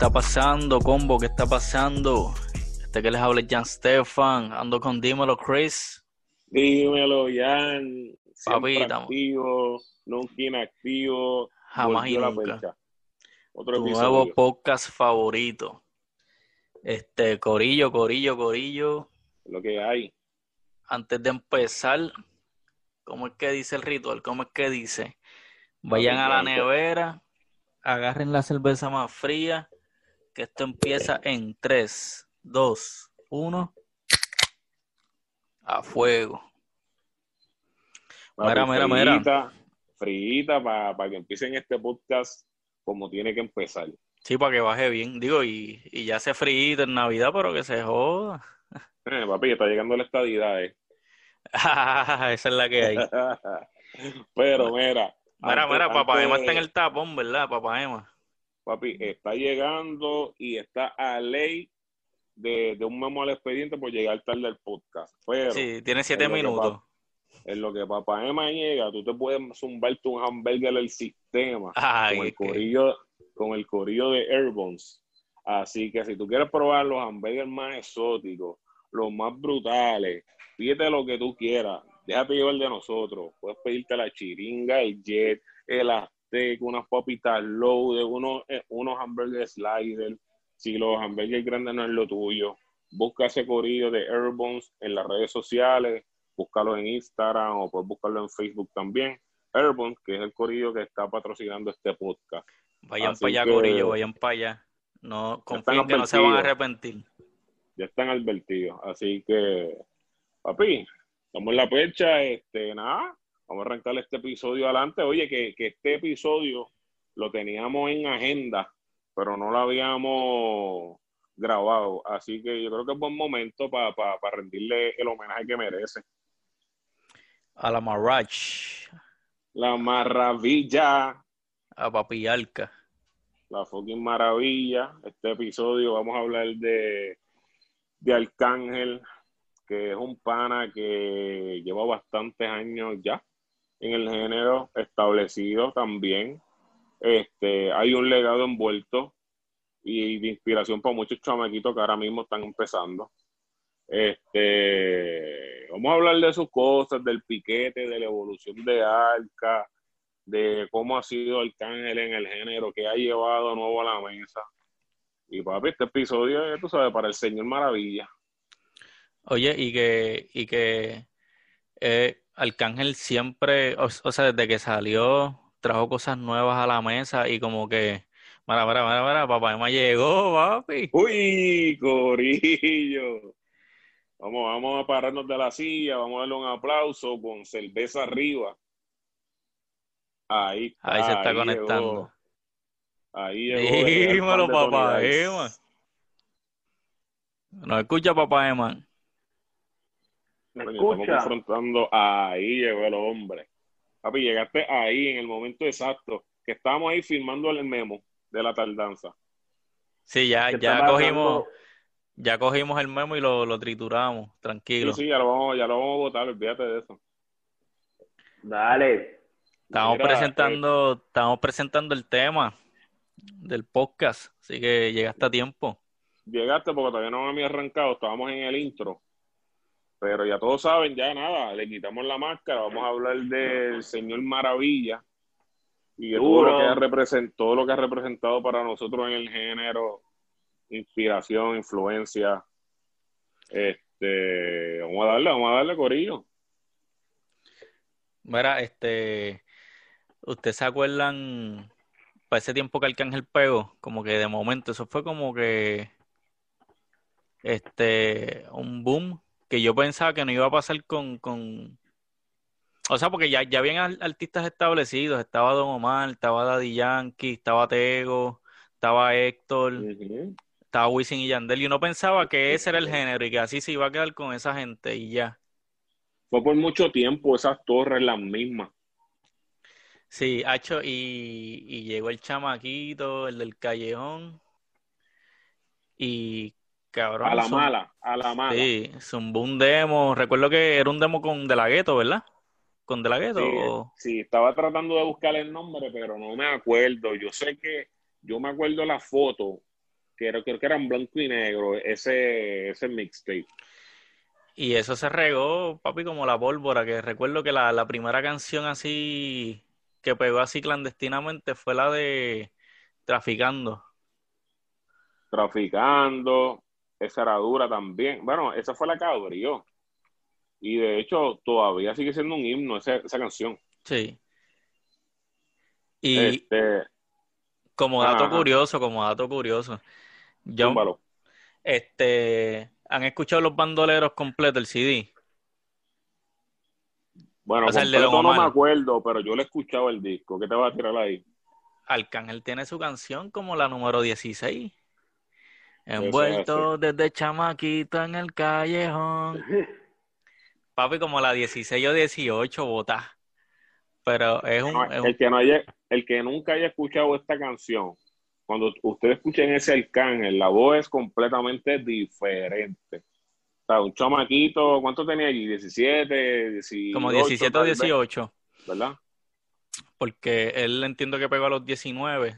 está pasando, combo? ¿Qué está pasando? Este que les habla es Jan Stefan. Ando con Dímelo, Chris. Dímelo, Jan. Papita. activo, nunca inactivo. Jamás y nunca. Otro Tu episodio. nuevo podcast favorito. Este, Corillo, Corillo, Corillo. Lo que hay. Antes de empezar, ¿cómo es que dice el ritual? ¿Cómo es que dice? Vayan a la Papi, nevera, agarren la cerveza más fría, que esto empieza en 3, 2, 1. A fuego. Mira, mira, mira. Frita, frita para que empiecen este podcast como tiene que empezar. Sí, para que baje bien. Digo, y, y ya se frío en Navidad, pero que se joda. Eh, papi, está llegando la estadidad, eh. Esa es la que hay. Pero mira. Mira, antes- mira, Papá Emma de- está en el tapón, ¿verdad? Papá Emma. Papi, está llegando y está a ley de, de un memo al expediente por llegar tarde al podcast. Pero Sí, tiene siete minutos. en lo que papá Emma llega, tú te puedes zumbarte un hamburger del sistema Ay, con el que- corillo, con el corillo de Airbones. Así que si tú quieres probar los hamburgers más exóticos, los más brutales, pídete lo que tú quieras. Déjate llevar de nosotros. Puedes pedirte la chiringa, el jet, el azteca, unas papitas loaded, unos, eh, unos hamburgers slider. Si los hamburgers grandes no es lo tuyo, busca ese corillo de Airbones en las redes sociales, búscalo en Instagram o puedes buscarlo en Facebook también. Airbones, que es el corillo que está patrocinando este podcast. Vayan Así para allá, que- Corillo, vayan para allá. No confíen que no se van a arrepentir. ya están advertidos. Así que, papi, estamos en la percha, este, nada, vamos a arrancar este episodio adelante. Oye, que, que este episodio lo teníamos en agenda, pero no lo habíamos grabado. Así que yo creo que es buen momento para rendirle el homenaje que merece. A la Marach, La maravilla, a Papi Alca. la fucking maravilla. Este episodio vamos a hablar de, de Arcángel, que es un pana que lleva bastantes años ya en el género establecido también. Este, hay un legado envuelto y de inspiración para muchos chamaquitos que ahora mismo están empezando. Este, vamos a hablar de sus cosas, del piquete, de la evolución de Arca, de cómo ha sido Arcángel en el género, que ha llevado nuevo a la mesa. Y papi, este episodio, tú sabes, para el Señor Maravilla. Oye, y que, y que eh, Arcángel siempre, o, o sea, desde que salió, trajo cosas nuevas a la mesa y como que, mira, mira, mira, mira, Papá Emma llegó, papi. ¡Uy, Corillo! Vamos, vamos a pararnos de la silla, vamos a darle un aplauso con cerveza arriba. Ahí está, Ahí se está ahí conectando. llegó. Ahí llegó. Dímelo, Papá. Emma. ¿Nos escucha, Papá Emma? ¿Me Coño, estamos confrontando. Ahí llegó el hombre. Papi, llegaste ahí en el momento exacto. Que estábamos ahí filmando el memo de la tardanza. Sí, ya, ¿Qué ya cogimos, ya cogimos el memo y lo, lo trituramos, tranquilo. Sí, sí, ya lo vamos, ya lo vamos a votar, olvídate de eso. Dale. Estamos Mira, presentando, estamos presentando el tema del podcast, así que llegaste a tiempo. Llegaste porque todavía no había arrancado, estábamos en el intro. Pero ya todos saben, ya nada, le quitamos la máscara, vamos a hablar del Señor Maravilla y de todo lo que ha representado, todo lo que ha representado para nosotros en el género, inspiración, influencia. Este, vamos a darle, vamos a darle corillo. Mira, este, ¿ustedes se acuerdan para ese tiempo que Arcángel pegó? Como que de momento, eso fue como que este un boom que yo pensaba que no iba a pasar con, con o sea, porque ya, ya habían artistas establecidos, estaba Don Omar, estaba Daddy Yankee, estaba Tego, estaba Héctor, estaba Wisin y Yandel, y uno pensaba que ese era el género y que así se iba a quedar con esa gente y ya. Fue por mucho tiempo esas torres las mismas. Sí, Hacho, y, y llegó el chamaquito, el del callejón, y cabrón, A la mala, a la mala. sí, zumbó un demo, recuerdo que era un demo con De La Ghetto, ¿verdad? ¿Con De La Ghetto? Sí, o- sí, estaba tratando de buscar el nombre, pero no me acuerdo. Yo sé que, yo me acuerdo la foto que era, creo que eran blanco y negro, ese, ese mixtape. Y eso se regó, papi, como la pólvora, que recuerdo que la, la primera canción así que pegó así clandestinamente fue la de Traficando. Traficando, esa era dura también. Bueno, esa fue la que abrió. Y de hecho, todavía sigue siendo un himno esa, esa canción. Sí. Y Este, como dato ajá. curioso, como dato curioso, yo, este, ¿han escuchado los bandoleros completos, el CD? Bueno, O sea, el de Don completo no me acuerdo, pero yo le he escuchado el disco. ¿Qué te vas a tirar ahí? Arcángel tiene su canción como la número 16. Envuelto desde chamaquito en el callejón. Papi, como la 16 o 18, bota. Pero es un, No, es un- el, que no haya, el que nunca haya escuchado esta canción, cuando ustedes escuchen ese Arcángel, la voz es completamente diferente. O sea, un chamaquito, ¿cuánto tenía allí? 17, 18. como 17 o tal vez, 18. ¿Verdad? Porque él entiendo que pegó a los 19.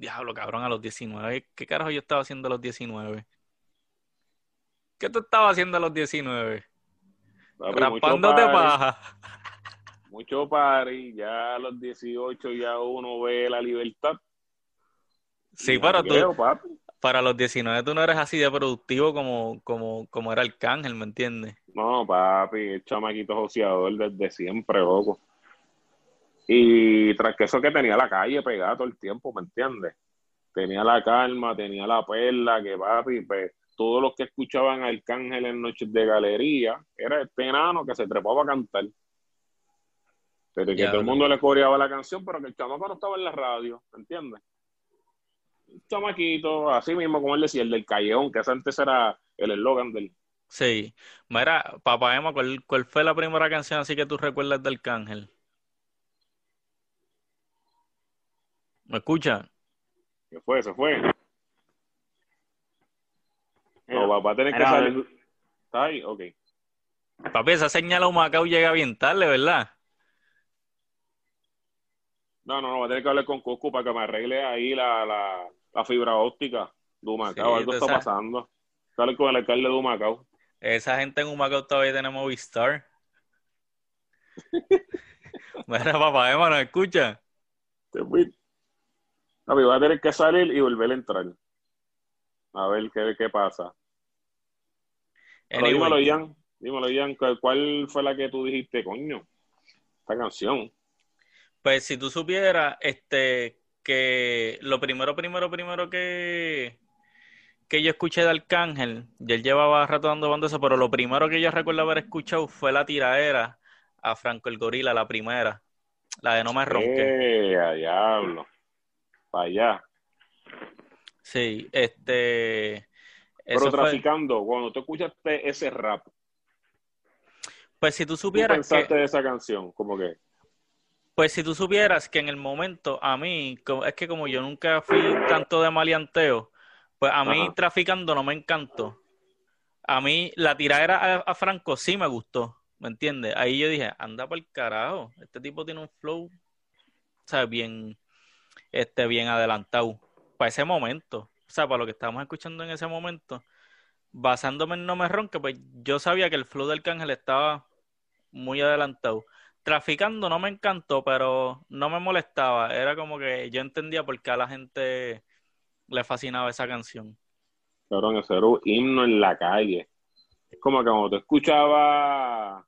Diablo, cabrón, a los 19. ¿Qué carajo yo estaba haciendo a los 19? ¿Qué tú estabas haciendo a los 19? Papi, mucho Rapándote party, paja. Mucho party, ya a los 18 ya uno ve la libertad. Sí, pero tú, papi. para los 19 tú no eres así de productivo como, como, como era Arcángel, ¿me entiendes? No, papi, el chamaquito joseador desde siempre, loco. Y tras que eso que tenía la calle pegada todo el tiempo, ¿me entiendes? Tenía la calma, tenía la perla, que papi, pues, todos los que escuchaban a Arcángel en Noches de Galería, era este enano que se trepaba a cantar. Pero que Ya, todo el mundo le coreaba la canción, pero que el chamaco no estaba en la radio, ¿me entiendes? Un chamaquito, así mismo como él decía, el del callejón, que ese antes era el eslogan del... Sí. Mira, papá Emma, ¿cuál, cuál fue la primera canción así que tú recuerdas de Arcángel? ¿Me escuchas? ¿Qué fue? ¿Se fue? No, va a tener que salir. ¿Está ahí? Ok. Papi, esa señal a Humacao llega bien tarde, ¿verdad? No, no, no, va a tener que hablar con Cusco para que me arregle ahí la, la, la fibra óptica de Humacao. Sí, Algo está esa- pasando. Sale con el alcalde de Humacao. Esa gente en Humacao todavía tiene Movistar. Mira, papá Emma, ¿nos escucha? Te fui. Papi, va a tener que salir y volver a entrar. A ver qué, qué pasa. Anyway, dímelo, Ian. Dímelo, Ian. ¿cuál- ¿Cuál fue la que tú dijiste, coño? Esta canción. pues si tú supieras, este, que lo primero, primero, primero que, que yo escuché de Arcángel, y él llevaba rato dando banda eso, pero lo primero que yo recuerdo haber escuchado fue la tiraera a Franco el Gorila, la primera, la de No me ronque. Eh, a diablo. Para allá. Sí, este, Pero fue, traficando, cuando tú escuchaste ese rap, pues si tú ¿Tú supieras pensaste que, de esa canción? Como que, pues si tú supieras que en el momento, a mí, es que como yo nunca fui tanto de maleanteo, pues a mí Ajá. traficando no me encantó. A mí la tiradera a, a Franco sí me gustó, ¿me entiendes? Ahí yo dije, anda por el carajo, este tipo tiene un flow, o sea, bien, este, bien adelantado para ese momento, o sea, para lo que estábamos escuchando en ese momento, basándome en No Me Ronque, pues yo sabía que el flow del Cángel estaba muy adelantado. Traficando no me encantó, pero no me molestaba, era como que yo entendía por qué a la gente le fascinaba esa canción. cabrón, ese era un himno en la calle. Es como que cuando tú escuchabas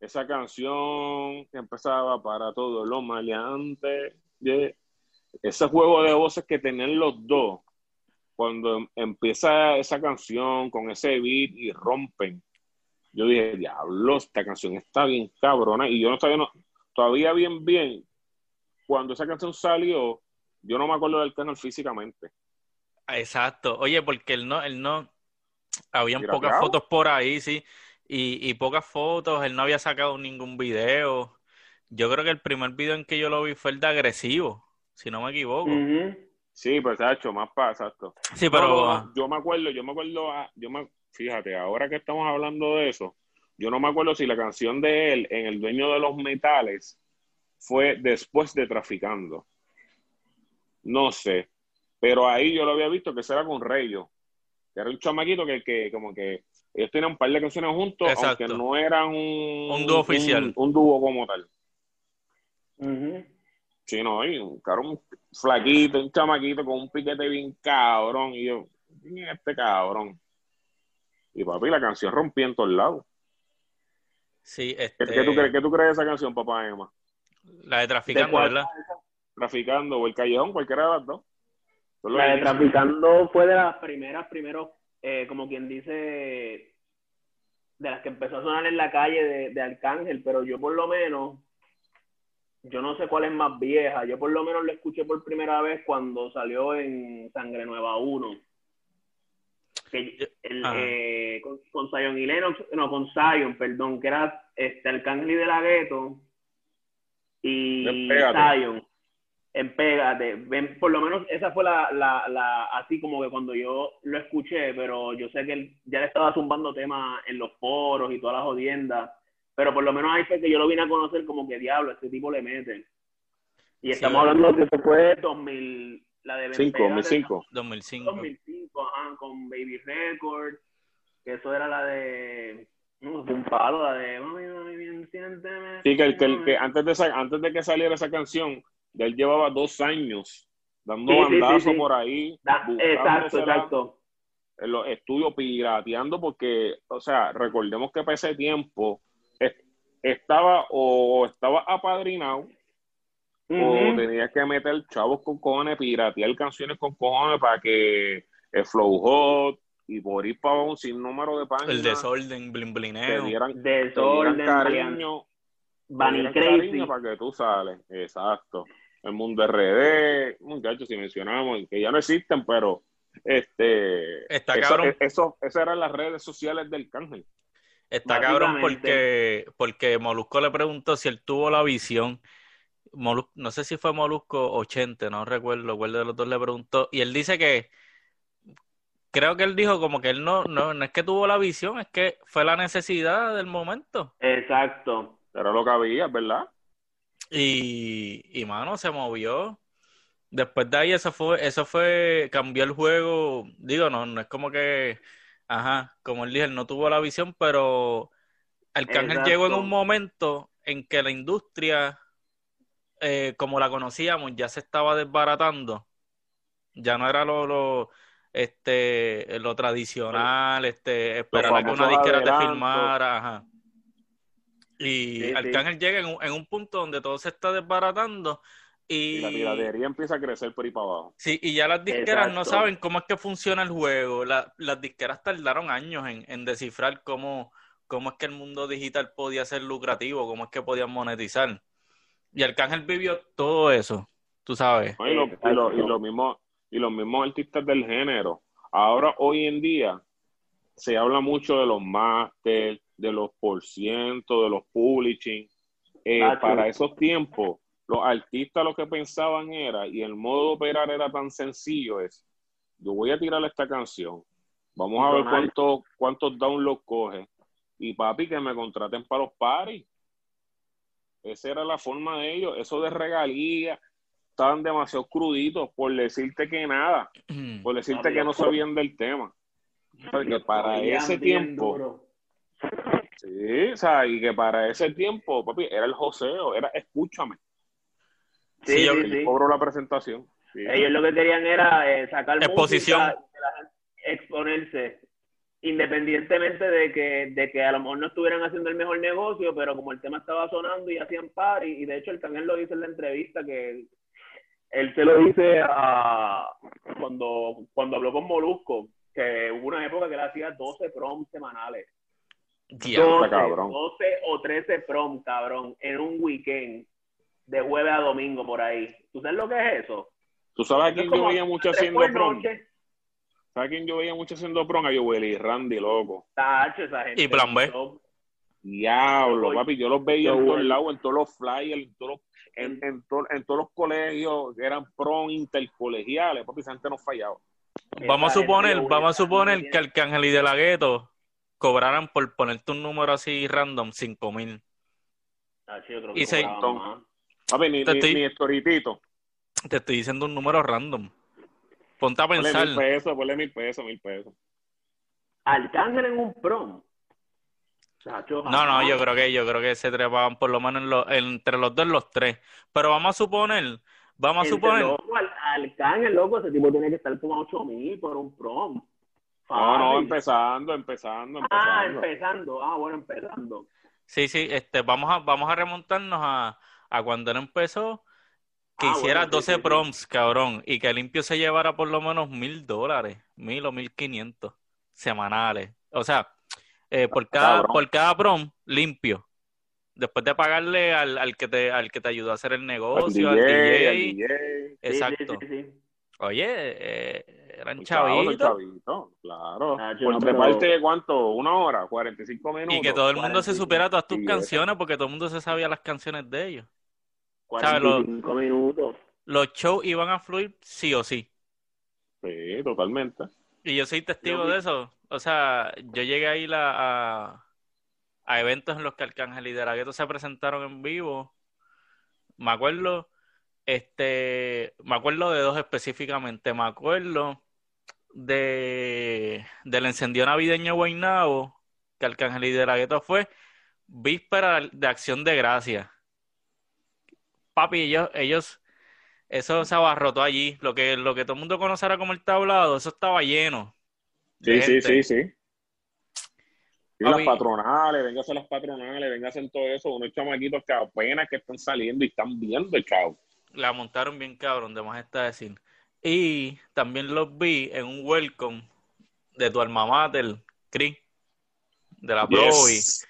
esa canción que empezaba para todos los maleantes, yeah, ese juego de voces que tenían los dos, cuando em- empieza esa canción con ese beat y rompen, yo dije, diablo, esta canción está bien cabrona, y yo no sabía, no- todavía bien, bien, cuando esa canción salió, yo no me acuerdo del canal físicamente. Exacto. Oye, porque él no, él no, habían Mira, pocas fotos por ahí, sí, y, y pocas fotos, él no había sacado ningún video. Yo creo que el primer video en que yo lo vi fue el de agresivo, si no me equivoco. Sí, pues hecho más para, exacto. Sí, pero no, yo me acuerdo, yo me acuerdo, ah, yo me, fíjate, ahora que estamos hablando de eso, yo no me acuerdo si la canción de él en El Dueño de los Metales fue después de Traficando. No sé, Pero ahí yo lo había visto que ese era con Rayo, que era un chamaquito que, que como que ellos tenían un par de canciones juntos, Exacto. aunque no eran un, Un dúo oficial. Un, un dúo como tal. Sí, no, y un cabrón flaquito, un chamaquito con un piquete bien cabrón. Y yo, ¿quién es este cabrón? Y papi, la canción rompí en todos lados. Sí, ¿Qué, este, qué tú crees, ¿Qué tú crees de esa canción, papá Emma? la de Traficando, ¿De cuál? ¿verdad? Traficando o el callejón, cualquiera de las dos. La de. Traficando fue de las primeras, primero, eh, como quien dice, de las que empezó a sonar en la calle de, de Arcángel, pero yo por lo menos, yo no sé cuál es más vieja, yo por lo menos la escuché por primera vez cuando salió en Sangre Nueva 1. Que, el, Ajá. eh, con, con Zion y Lennox, no, con Zion, perdón, que era este Arcángel y de la Gueto y En Pégate. Zion en Pégate. Ven, por lo menos esa fue la, la, la, así como que cuando yo lo escuché, pero yo sé que él ya le estaba zumbando temas en los foros y todas las jodiendas, pero por lo menos ahí fue que yo lo vine a conocer como que diablo, este tipo le mete. Y Sí, estamos hablando de que se fue 2000, la de Ven, Cinco, Pégate, 2005. 2005. 2005, ajá, con Baby Record, que eso era la de, no, un palo, la de, mami, mami, bien, siénteme. Sí, que, el- que, el- que antes, de esa- antes de que saliera esa canción, ya él llevaba dos años dando Sí, sí, sí, bandazos sí. por ahí, Da- Exacto, exacto. en los estudios pirateando, porque, o sea, recordemos que para ese tiempo estaba o estaba apadrinado o Ujú. tenías que meter chavos con cojones, piratear canciones con cojones para que el Flow Hot y por ir para un sinnúmero de páginas El desorden, blin te blineo. dieran, te Desorden, dieran Brian. cariño Bunny Era Crazy. cariño para que tú sales, exacto. El mundo RD, muchachos, si mencionamos, que ya no existen, pero este Está eso, cabrón. eso, esas eran las redes sociales del cángel. Está cabrón porque, porque Molusco le preguntó si él tuvo la visión. Molu- no sé si fue Molusco o Chente, no recuerdo cuál de los dos le preguntó. Y él dice que, creo que él dijo como que él no, no, no es que tuvo la visión, es que fue la necesidad del momento. Exacto. Era lo que había, ¿verdad? Y, y mano, se movió. Después de ahí, eso fue, eso fue, cambió el juego. Digo, no, no es como que, ajá, como él dijo, él no tuvo la visión, pero Arcángel Exacto. llegó en un momento en que la industria, eh, como la conocíamos, ya se estaba desbaratando. Ya no era lo, lo, este, lo tradicional, este, esperar a que una disquera te firmara, ajá. Y Sí, sí. Arcángel llega en un, en un punto donde todo se está desbaratando Y y, la piratería empieza a crecer por ahí para abajo. sí, y ya las disqueras no saben cómo es que funciona el juego. La- las disqueras tardaron años en, en descifrar cómo, cómo es que el mundo digital podía ser lucrativo, cómo es que podían monetizar. Y Arcángel vivió todo eso, tú sabes. ¿no? Y, lo- y lo- y lo mismo- y los mismos artistas del género. Ahora, hoy en día, se habla mucho de los máster, de los por ciento, de los publishing. Eh, Ah, para esos tiempos, los artistas lo que pensaban era, y el modo de operar era tan sencillo, es, yo voy a tirar esta canción, vamos a ver cuánto, cuántos downloads coge, y papi, que me contraten para los paris. Esa era la forma de ellos, eso de regalías, estaban demasiado cruditos por decirte que nada, por decirte que no sabían del tema. Porque para ese tiempo, duro. sí, o sea, y que para ese tiempo, papi, era el joseo, era escúchame, Sí, Sí, yo- sí, cobro la presentación. Sí. Ellos lo que querían era eh, sacar Exposición. música, que la gente- exponerse, independientemente de que, de que a lo mejor no estuvieran haciendo el mejor negocio, pero como el tema estaba sonando y hacían party, y de hecho el Cangel lo dice en la entrevista que él se lo dice a cuando, cuando habló con Molusco, que hubo una época que él hacía 12 proms semanales. Diablo. 12, cabrón. 12 o 13 prom, cabrón, en un weekend, de jueves a domingo por ahí. ¿Tú sabes lo que es eso? ¿Tú sabes a quién yo veía mucho haciendo prom? ¿Sabes a quién yo veía mucho haciendo prom? A Joel y Randy, loco. Tacho, esa gente. Y Plan B. Diablo, Yo- papi, yo los veía yo en todos lados, en todos los flyers, en todos los, en, en, to- en todos los colegios que eran prom intercolegiales, papi, esa gente no fallaba. Vamos a suponer, vamos a suponer que Arcángel y De La Ghetto cobraran por ponerte un número así random, cinco mil. Tacho, yo creo y se-. Papi, ni, Te ni, estoy- ni Estoritito. Te estoy diciendo un número random. ponte a Ponle pensar. mil pesos, ponle mil pesos, mil pesos. Arcángel en un prom. Chacho, No, no, yo creo que yo creo que se trepaban por lo menos en los- entre los dos los tres. Pero vamos a suponer, vamos a Entre suponer, loco, Al- Arcángel, loco, ese tipo tiene que estar como a 8 mil por un prom. No, no, Fácil. empezando, empezando, Ah, empezando. empezando. Ah, bueno, empezando. sí, sí, este, vamos a, vamos a remontarnos a, a cuando él empezó, que Ah, hiciera bueno, sí, 12 sí, sí. proms, cabrón, y que limpio se llevara por lo menos mil dólares, mil o mil quinientos semanales. O sea, eh, por cada, por cada prom, limpio. Después de pagarle al, al que te, al que te ayudó a hacer el negocio, al DJ, DJ. al DJ. Sí, Exacto. Sí, sí, sí. Oye, eh, eran chavitos. chavito, claro. Ah, Por no, treparte, pero- ¿cuánto? ¿Una hora? ¿45 minutos? Y que todo el mundo se 45. supiera todas tus canciones porque todo el mundo se sabía las canciones de ellos. ¿Sabes? 45 minutos. Los shows iban a fluir sí o sí. Sí, totalmente. Y yo soy testigo Yo de eso. O sea, yo llegué a ir a, a, a eventos en los que Arcángel y De La Ghetto se presentaron en vivo. Me acuerdo, este, me acuerdo de dos específicamente. Me acuerdo de del encendido navideño Guaynabo, que Arcángel y De La Ghetto fue víspera de Acción de Gracia. Papi, ellos, ellos, eso se abarrotó allí. Lo que, lo que todo el mundo conocerá como el tablado, eso estaba lleno. Sí, sí, sí, sí. Y Papi. las patronales, véngase las patronales, véngase en todo eso, unos chamaquitos que apenas que están saliendo y están viendo el chavo. La montaron bien cabrón, de más está decir. Y también los vi en un welcome de tu alma mater, Chris, de la. Yes.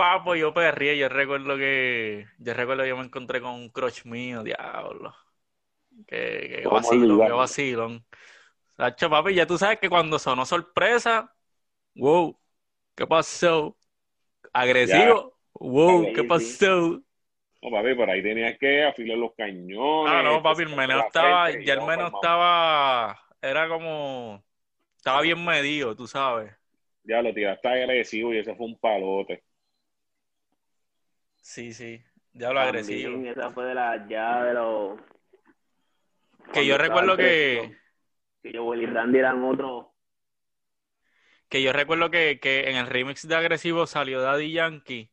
Papo, yo perría, yo recuerdo que, yo recuerdo que yo me encontré con un crush mío, diablo. Que, que ¿Cómo vacilón, que vacilón. Sacho, papi, ya tú sabes que cuando sonó sorpresa, wow, ¿qué pasó? Agresivo, wow, ¿qué pasó? No, papi, por ahí tenías que afilar los cañones. Ah, no, papi, el meneo estaba, frente, ya el meneo calmado. estaba, era como, estaba bien medido, tú sabes. Ya lo tiraste agresivo y ese fue un palote. Sí, sí, diablo agresivo. También, esa fue de la ya de los. Que yo recuerdo que, Que yo, Willy Randy eran otros. que yo recuerdo que, que en el remix de Agresivo salió Daddy Yankee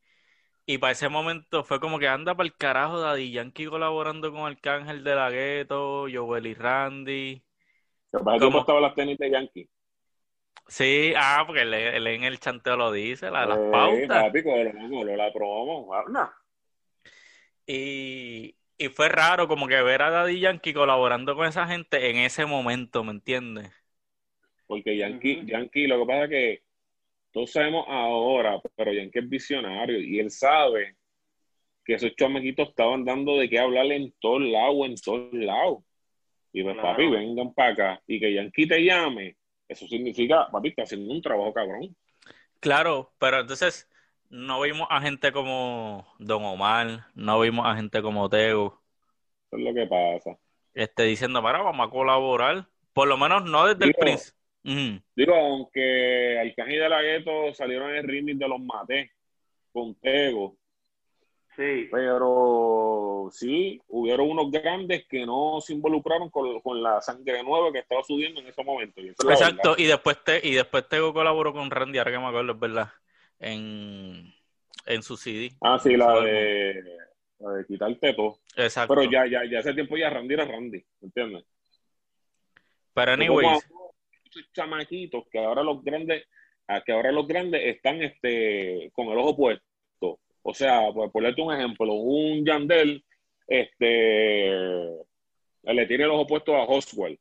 y para ese momento fue como que anda para el carajo Daddy Yankee colaborando con Arcángel de la Gueto, Joel y Randy. Que pasa es que ¿Cómo? ¿Cómo estaban las tenis de Yankee? Sí, ah, porque él, él en el chanteo lo dice, la, las Eh, pautas. Papi, cógelo, cógelo, la promo. No. Y, y fue raro como que ver a Daddy Yankee colaborando con esa gente en ese momento, ¿me entiendes? Porque Yankee. Yankee, lo que pasa es que todos sabemos ahora, pero Yankee es visionario y él sabe que esos chamaquitos estaban dando de qué hablar en todos lados, en todos lados. Y pues, Claro. papi, vengan para acá. Y que Yankee te llame, eso significa, papi, está haciendo un trabajo cabrón. Claro, pero entonces no vimos a gente como Don Omar, no vimos a gente como Tego, Eso es lo que pasa. este, diciendo, para, vamos a colaborar. Por lo menos no desde el principio. Digo, aunque Arcángel y de la Gueto salieron en el remix de los Maté con Tego, Sí. pero sí, hubieron unos grandes que no se involucraron con, con la sangre nueva que estaba subiendo en ese momento. Y Exacto, y después te, y después Tego colaboró con Randy, ahora que me acuerdo, es verdad, en, en su CD. Ah, sí, la de, la de quitarte todo. Exacto. Pero ya, ya, ya hace tiempo ya Randy era Randy, ¿entiendes? Pero anyways, muchos chamaquitos que ahora los grandes, a que ahora los grandes están este con el ojo puesto. O sea, por ponerte un ejemplo, un Yandel, este le tiene el ojo puesto a Oswald.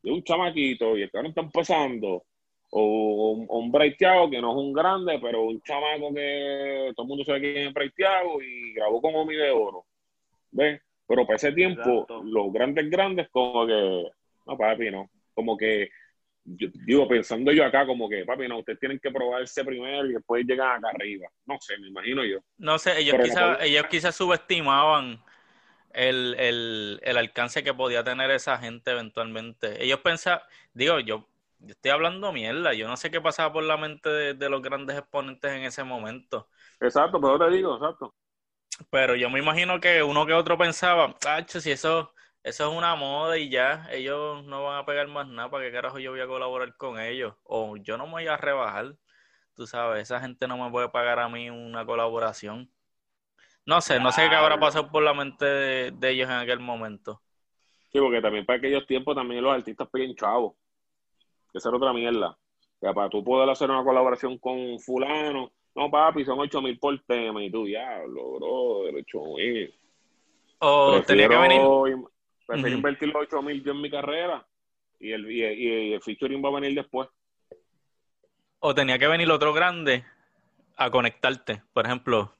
De un chamaquito, y el cabrón está empezando. O un, un que no es un grande, pero un chamaco que todo el mundo sabe quién es Bray Thiago y grabó con Omi de Oro. ¿Ves? Pero para ese tiempo, Exacto. los grandes, grandes, como que, no, papi, no. Como que, yo, digo, pensando yo acá, como que, papi, no, ustedes tienen que probarse primero y después llegan acá arriba. No sé, me imagino yo. no sé, ellos quizás, ellos quizás subestimaban el, el, el alcance que podía tener esa gente eventualmente. Ellos pensaban, digo, yo, yo estoy hablando mierda, yo no sé qué pasaba por la mente de, de los grandes exponentes en ese momento. Exacto, pero te digo, exacto. Pero yo me imagino que uno que otro pensaba, tacho, si eso, Eso es una moda y ya, ellos no van a pegar más nada, ¿para qué carajo yo voy a colaborar con ellos? O yo no me voy a rebajar, tú sabes, esa gente no me puede pagar a mí una colaboración. No sé, no sé qué habrá pasado por la mente de, ellos en aquel momento. Sí, porque también para aquellos tiempos también los artistas piden chavos. Esa era otra mierda. Que para tú poder hacer una colaboración con fulano, no papi, son ocho mil por tema y tú, diablo, bro, ocho mil. O tenía que venir Prefiero invertir los 8 mil yo en mi carrera y el, y, el featuring va a venir después. O tenía que venir otro grande a conectarte. Por ejemplo,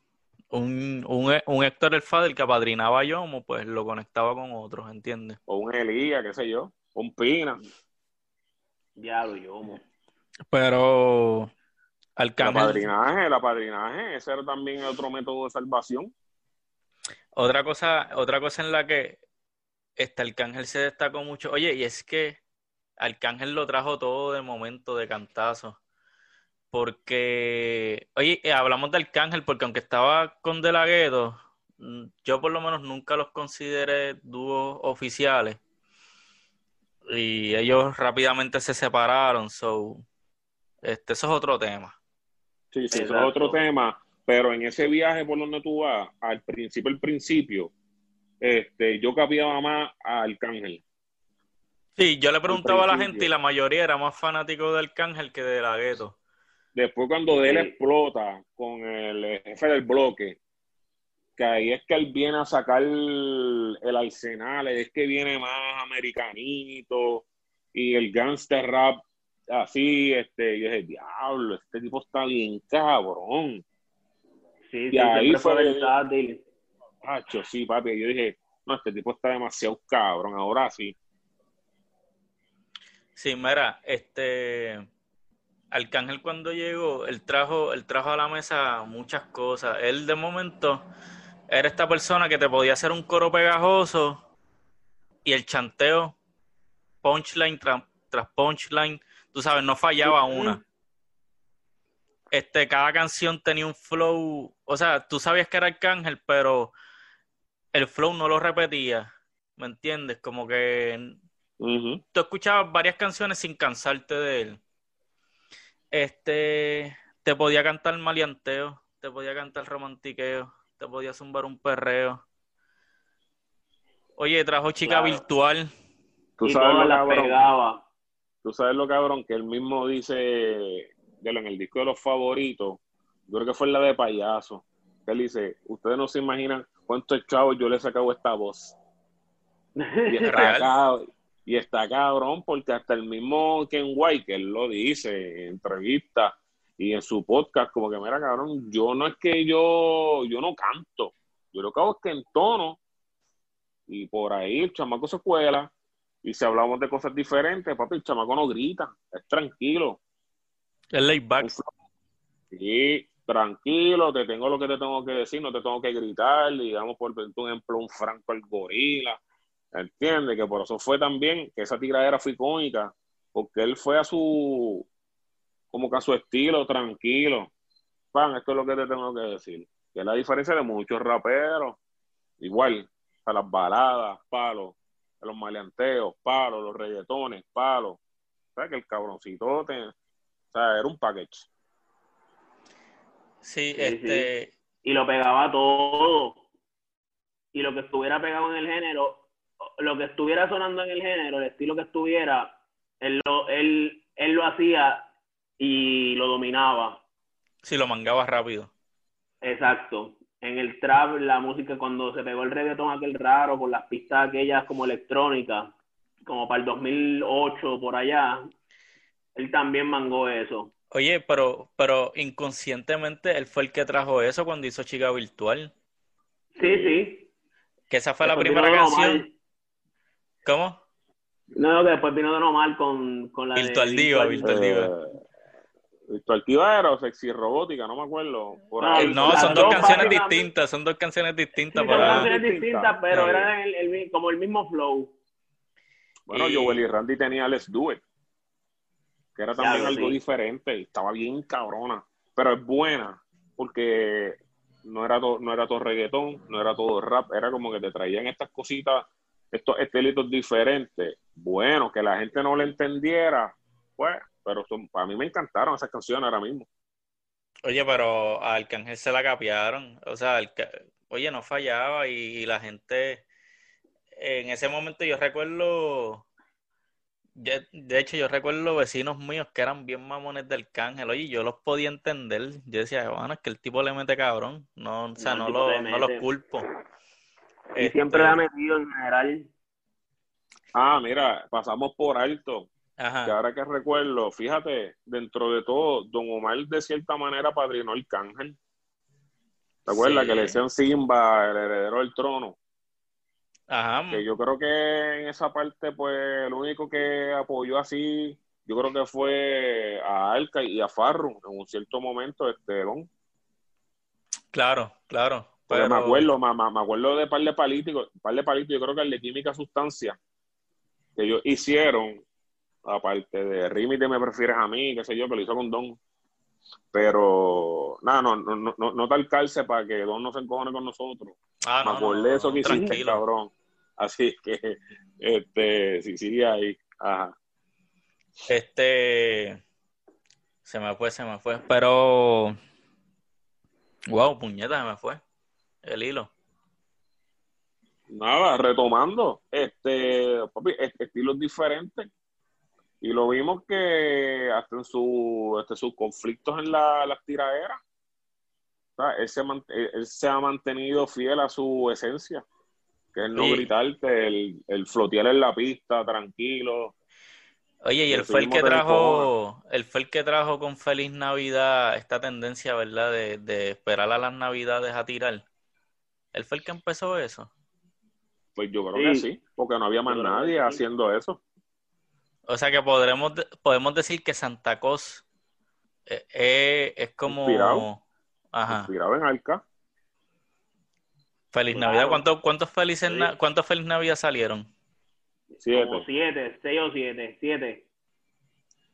un, un, un Héctor El Fader que apadrinaba a Yomo, pues lo conectaba con otros, ¿entiendes? O un Elías, qué sé yo. Un Pina. Ya lo Yomo. Pero al El apadrinaje, el apadrinaje, ese era también otro método de salvación. Otra cosa, otra cosa en la que este Arcángel se destacó mucho. Oye, y es que Arcángel lo trajo todo de momento, de cantazo. Porque, oye, eh, hablamos de Arcángel porque aunque estaba con De La mm, yo por lo menos nunca los consideré dúos oficiales. Y ellos rápidamente se separaron, so, este, eso es otro tema. Sí, sí, eso es otro tema, pero en ese viaje por donde tú vas, al principio, al principio, este, yo capiaba más a Arcángel. Sí, yo le preguntaba a la gente y la mayoría era más fanático de Arcángel que de la gueto. Después cuando él explota con el jefe del bloque, que ahí es que él viene a sacar el, arsenal, es que viene más americanito y el gangster rap así, este, yo dije, diablo, este tipo está bien cabrón. Sí, y ahí fue versátil sí, papi. Yo dije, no, este tipo está demasiado cabrón, ahora sí. Sí, mira, este Arcángel cuando llegó, él trajo, él trajo a la mesa muchas cosas. Él de momento era esta persona que te podía hacer un coro pegajoso y el chanteo, punchline tras, tras punchline, tú sabes, no fallaba una. Este, cada canción tenía un flow, o sea, tú sabías que era Arcángel, pero el flow no lo repetía, ¿me entiendes? Como que tú escuchabas varias canciones sin cansarte de él. Este, te podía cantar malianteo, te podía cantar romantiqueo, te podía zumbar un perreo. Oye, trajo chica virtual. Tú sabes lo cabrón. Tú sabes lo cabrón que él mismo dice en el disco de los favoritos. Yo creo que fue la de payaso. Él dice, ustedes no se imaginan cuántos chavos yo le he sacado esta voz. Y está, y está cabrón porque hasta el mismo Ken White, que él lo dice en entrevista y en su podcast, como que mira cabrón, yo no es que yo, yo no canto, yo lo que hago es que entono y por ahí el chamaco se cuela y si hablamos de cosas diferentes, papi, el chamaco no grita, es tranquilo. Es laid back. Sí, tranquilo, te tengo lo que te tengo que decir, no te tengo que gritar, digamos, por ejemplo, un Franco el gorila, ¿entiendes? Que por eso fue también, que esa tiradera fue icónica, porque él fue a su, como que a su estilo, tranquilo. Pan, esto es lo que te tengo que decir. Que es la diferencia de muchos raperos, igual, a las baladas, palos, a los maleanteos, palos, los reggaetones, palos. Sea, que el cabroncito, te, o sea, era un package. Sí, este. Y lo pegaba todo. Y lo que estuviera pegado en el género, lo que estuviera sonando en el género, el estilo que estuviera, él lo, él, él lo hacía y lo dominaba. Sí, lo mangaba rápido. Exacto. En el trap, la música, cuando se pegó el reggaetón aquel raro, con las pistas aquellas como electrónicas, como para el 2008, por allá, él también mangó eso. Oye, pero, pero inconscientemente él fue el que trajo eso cuando hizo Chica Virtual. Sí, sí. Que esa fue la primera canción. ¿Cómo? No, que después vino de normal con, con la Virtual de Diva, Virtual Diva. Eh, Virtual Diva era o Sexy Robótica, no me acuerdo. no, son dos, canciones distintas, son dos canciones distintas. Son canciones distintas, pero eran el, como el mismo flow. Bueno, yo Joel y Randy tenía Let's Do It que era también algo diferente y estaba bien cabrona, pero es buena porque no era, todo, no era todo reggaetón, no era todo rap, era como que te traían estas cositas estos estilitos diferentes. Bueno, que la gente no le entendiera, pues, pero para mí me encantaron esas canciones ahora mismo. Oye, pero a Arcángel se la capiaron. O sea, oye, no fallaba y, la gente. En ese momento yo recuerdo. De hecho, yo recuerdo vecinos míos que eran bien mamones del cángel. Oye, yo los podía entender. Yo decía, bueno, es que el tipo le mete cabrón. No, o sea, no, lo, no los culpo. Y siempre la ha metido en general. Ah, mira, pasamos por alto. Ajá. Que ahora que recuerdo, fíjate, dentro de todo, Don Omar de cierta manera padrinó el cángel. ¿Te acuerdas? Que le decían Simba, el heredero del trono. Ajá. Que yo creo que en esa parte, pues, lo único que apoyó así, yo creo que fue a Alca y a Farro en un cierto momento, este Don. Claro, claro. Pero... me acuerdo, me, me, acuerdo de par de políticos, par de políticos, yo creo que el de química sustancia, que ellos hicieron, aparte de Rimi te me prefieres a mí, qué sé yo, que lo hizo con Don. Pero nada, no, no, no, no, no tal calce para que Don no se encojone con nosotros. Ah, me acordé de eso que hiciste, cabrón. Así que, este, sí, sí, ahí. Ajá. Este, se me fue, se me fue, pero, wow, puñeta, se me fue el hilo. Nada, retomando, este, papi, estilos diferentes. Y lo vimos que hasta en su, este, sus conflictos en la, las tiraderas, él, se, él se ha mantenido fiel a su esencia, que es no gritarte, el, el flotear en la pista, tranquilo. Oye, y él fue el que trajo, él fue el que trajo con Feliz Navidad esta tendencia, ¿verdad? De, de esperar a las Navidades a tirar. ¿Él fue el que empezó eso? Pues yo creo que sí, porque no había más nadie haciendo eso. O sea que podremos, podemos decir que Santa Cos eh, eh, es como... Inspirado, Ajá. en Alca. Feliz Navidad. ¿Cuántos, cuántos, felices ¿Cuántos Feliz Navidad salieron? Siete. Como siete, seis o siete, siete.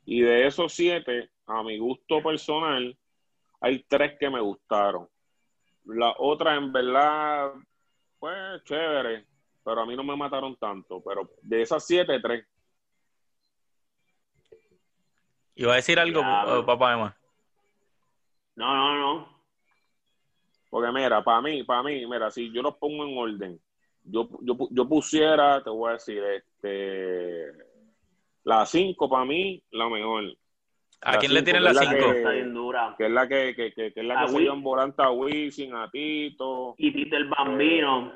Y de esos siete, a mi gusto personal, hay tres que me gustaron. La otra, en verdad, pues chévere pero a mí no me mataron tanto. Pero de esas siete, tres. ¿Iba a decir algo, papá Emma? No, no, no. Porque mira, para mí, para mí, mira, si yo los pongo en orden, yo, yo, yo pusiera, te voy a decir, este, la cinco para mí, la mejor. ¿A quién le tienen la 5? Que, es la que, que, que, que es la que se volante a Wisin, a Tito. Y Tito el Bambino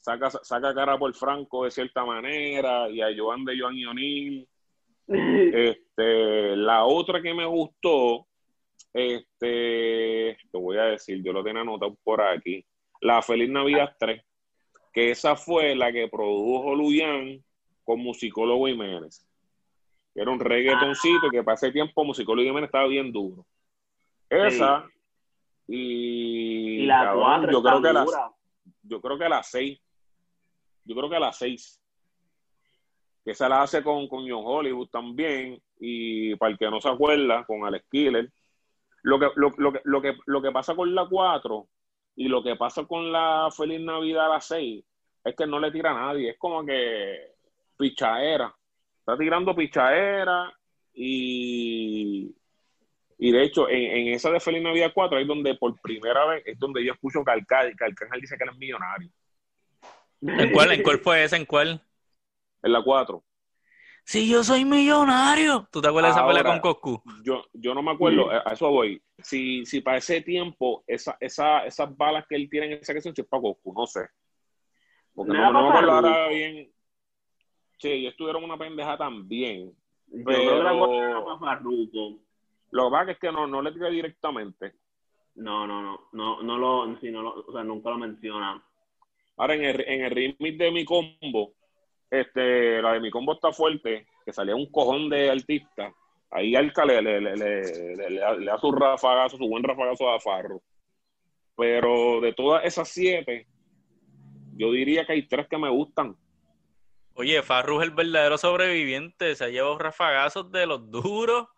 saca, saca cara por Franco de cierta manera y a Joan de Joan y O'Neill. Este, la otra que me gustó, este, te voy a decir, yo lo tengo anotado por aquí, la Feliz Navidad 3, que esa fue la que produjo Luyan con Musicólogo Jiménez. Que era un reggaetoncito que para ese tiempo Musicólogo Jiménez estaba bien duro. Esa y, la yo creo que la, yo creo que la 6 yo creo que a las seis. Que se la hace con, con John Hollywood también. Y para el que no se acuerda, con Alex Killer. Lo que, lo, lo, que, lo, que, lo que pasa con la 4 y lo que pasa con la Feliz Navidad a las 6 es que no le tira a nadie. Es como que pichaera. Está tirando pichaera y, y de hecho, en, en, esa de Feliz Navidad 4 es donde por primera vez es donde yo escucho que Arcángel dice que él es millonario. ¿En cuál, ¿En cuál fue esa? ¿En cuál? En la 4. Si yo soy millonario. ¿Tú te acuerdas de esa pelea con Coscu? Yo, yo no me acuerdo, a eso voy. Si, si para ese tiempo, esa, esa, esas balas que él tiene en esa canción, es para Coscu, no sé. Porque no, no, me acuerdo ahora bien. Sí, ellos tuvieron una pendeja también. Pero lo que pasa es que no, no le tira directamente. No, no, no, no, no lo, si no lo, o sea, nunca lo menciona. Ahora, en el, en el remix de mi combo, este, la de mi combo está fuerte, que salía un cojón de artista. Ahí Alca le, le, le, le, da su rafagazo, su buen rafagazo a Farro. Pero de todas esas siete, yo diría que hay tres que me gustan. Oye, Farru es el verdadero sobreviviente, se ha llevado rafagazos de los duros.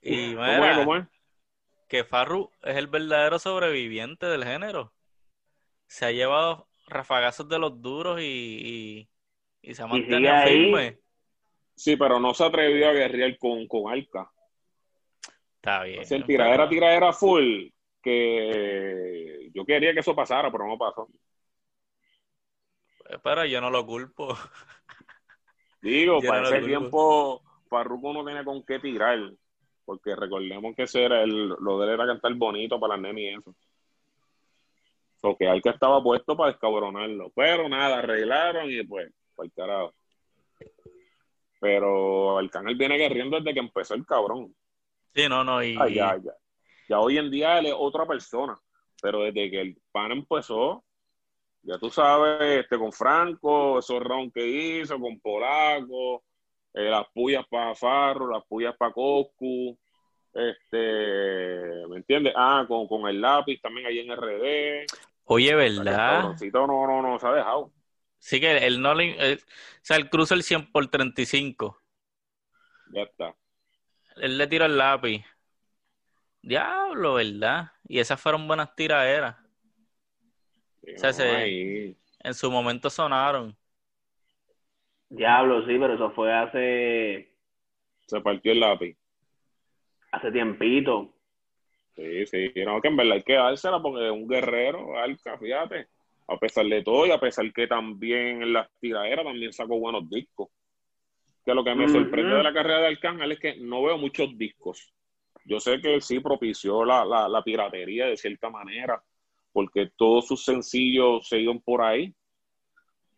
Y mira, que Farru es el verdadero sobreviviente del género se ha llevado rafagazos de los duros y, y, se sigue mantenido ahí. firme. Sí, pero no se atrevió a guerrear con, con Alca. Está bien. Si el tiradera, tiradera full, que yo quería que eso pasara, pero no pasó. pero- Pero yo no lo culpo. Digo, Yo para no ese culpo. tiempo, Farruko no tenía con qué tirar. Porque recordemos que ese era el, lo de él era cantar bonito para las nenas y eso. So que Alca estaba puesto para descabronarlo. Pero nada, arreglaron y pues, para el carajo. Pero Arcángel viene guerriendo desde que empezó el cabrón. Sí, no, no. Y, ya, ya. Ya hoy en día él es otra persona. Pero desde que el pan empezó, ya tú sabes, este con Franco, esos rounds que hizo, con Polaco, eh, las puyas para Farro, las puyas para Coscu, este, ¿me entiendes? Ah, con, con el lápiz también ahí en RD. Oye, O sea, que el ¿verdad? no, no, no se ha dejado. Sí que él no le... él- o sea, él cruza el 100 por 35. Ya está. Él le tira el lápiz. Diablo, ¿verdad? Y esas fueron buenas tiraderas. O sea, se-. En su momento sonaron. Diablo, sí, pero eso fue hace, Se partió el lápiz. hace tiempito. Sí, sí, no, que en verdad hay que dársela porque es un guerrero, Alca, fíjate. A pesar de todo y a pesar que también en las tiraderas también sacó buenos discos. Que lo que me Ujú. sorprende de la carrera de Arcángel es que no veo muchos discos. Yo sé que él sí propició la, la, la piratería de cierta manera, porque todos sus sencillos se iban por ahí.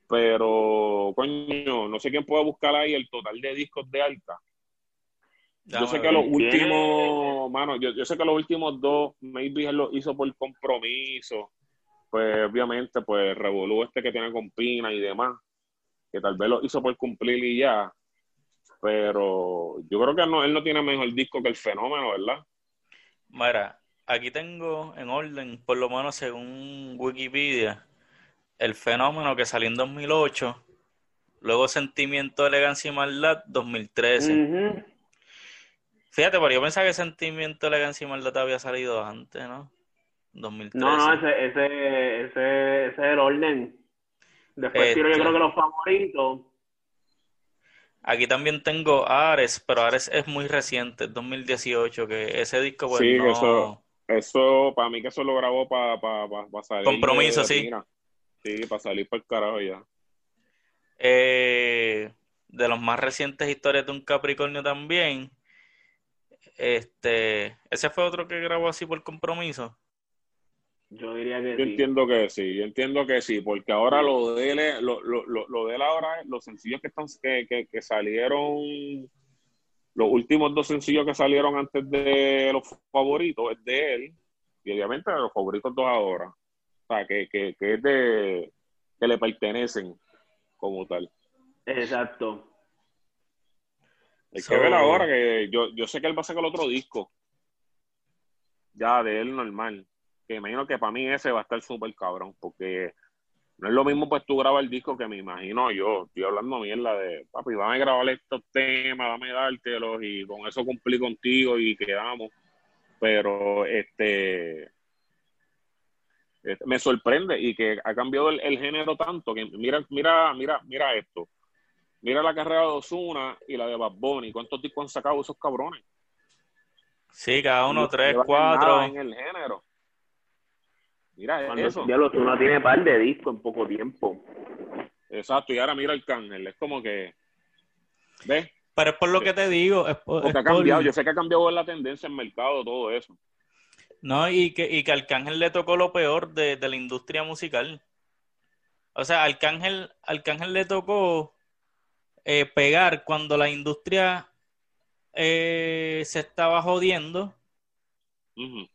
Pero, coño, no sé quién puede buscar ahí el total de discos de Alca. Yo sé que los últimos, mano, yo, yo sé que los últimos dos, maybe él lo hizo por compromiso, pues obviamente, pues revolú este que tiene con Pina y demás, que tal vez lo hizo por cumplir y ya, pero yo creo que no, él no tiene mejor disco que el fenómeno, ¿verdad? Mira, aquí tengo en orden, por lo menos según Wikipedia, el fenómeno que salió en 2008, luego Sentimiento, Elegancia y Maldad, 2013. Ujú. Fíjate, pero yo pensaba que Sentimiento, Elegancia y Maldad había salido antes, ¿no? 2013. No, no, ese, ese, ese, ese es el orden. Después tiro yo Este. creo que los favoritos. Aquí también tengo Ares, pero Ares es muy reciente, es 2018, que ese disco pues Sí, no... eso- Eso, para mí que eso lo grabó para pa, pa, pa salir. Compromiso, de sí. Sí, para salir por el carajo ya. Eh, de los más recientes historias de un Capricornio también. Este, ese fue otro que grabó así por compromiso. Yo diría que Yo sí. entiendo que sí, yo entiendo que sí, porque ahora lo de él, lo, lo, lo, lo de él ahora, los sencillos que están que, que, que salieron, los últimos dos sencillos que salieron antes de los favoritos es de él, y obviamente los favoritos dos ahora. O sea, que, que, que es de que le pertenecen como tal. Exacto. Hay So- que ver ahora que yo, yo sé que él va a sacar otro disco. Ya de él normal. Que imagino que para mí ese va a estar súper cabrón. Porque no es lo mismo pues tú grabar el disco que me imagino yo. Estoy hablando mierda de papi, dame a grabar estos temas, dame dártelos y con eso cumplí contigo y quedamos. Pero este este, me sorprende y que ha cambiado el, el género tanto que mira, mira, mira, mira esto. Mira la carrera de Ozuna y la de Bad Bunny. ¿Cuántos discos han sacado esos cabrones? Sí, cada uno, No tres, cuatro. en el género. Mira Cuando eso. ya lo no tiene par de discos en poco tiempo. Exacto. Y ahora mira el cángel. Es como que. ¿Ves? Pero es por lo que te digo, es por, Porque es ha por- cambiado. Yo sé que ha cambiado la tendencia en mercado, todo eso. No, y que, y que Arcángel le tocó lo peor de, de la industria musical. O sea, Arcángel, Arcángel le tocó eh, pegar cuando la industria eh, se estaba jodiendo. Ujú.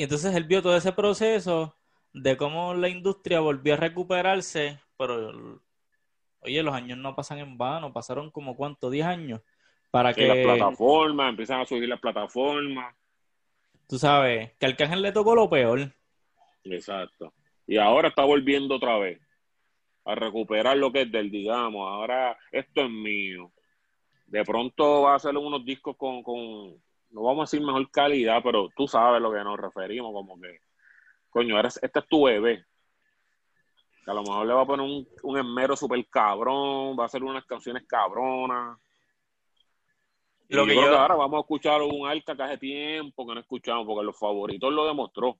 Y entonces él vio todo ese proceso de cómo la industria volvió a recuperarse, pero oye, los años no pasan en vano, pasaron como cuánto, 10 años, para Sí, las que, plataformas, empiezan a subir las plataformas. tú sabes, que Arcángel le tocó lo peor. Exacto. Y ahora está volviendo otra vez a recuperar lo que es del, digamos. Ahora esto es mío. De pronto va a hacer unos discos con, con, no vamos a decir mejor calidad, pero tú sabes a lo que nos referimos, como que, coño, eres, este es tu bebé. Que a lo mejor le va a poner un, un esmero súper cabrón, va a hacer unas canciones cabronas. Y Lo que yo creo yo- que ahora vamos a escuchar un arca que hace tiempo que no escuchamos, porque los favoritos lo demostró.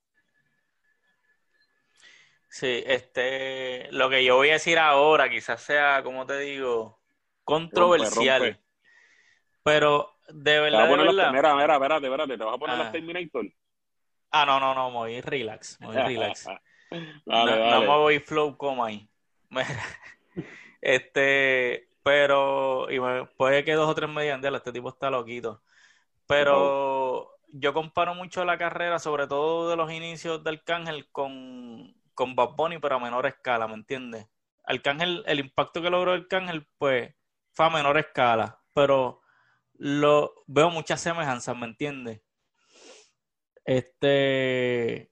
Sí, este, lo que yo voy a decir ahora quizás sea, como te digo, controversial. rompe. Pero de Te vas verdad, a de poner las, verdad. mira, mira, espérate, espérate, te vas a poner Ah. las Terminator. Ah, no, no, no, me voy relax, me voy relax. dale, no, no dale. me voy flow como ahí. Este, pero, y me- puede que dos o tres me digan, "Diablo, este tipo está loquito. Pero yo comparo mucho la carrera, sobre todo de los inicios de Arcángel, con, con Bad Bunny, pero a menor escala, ¿me entiendes? Arcángel, el impacto que logró Arcángel, pues, fue a menor escala, pero lo veo muchas semejanzas, ¿me entiendes? Este,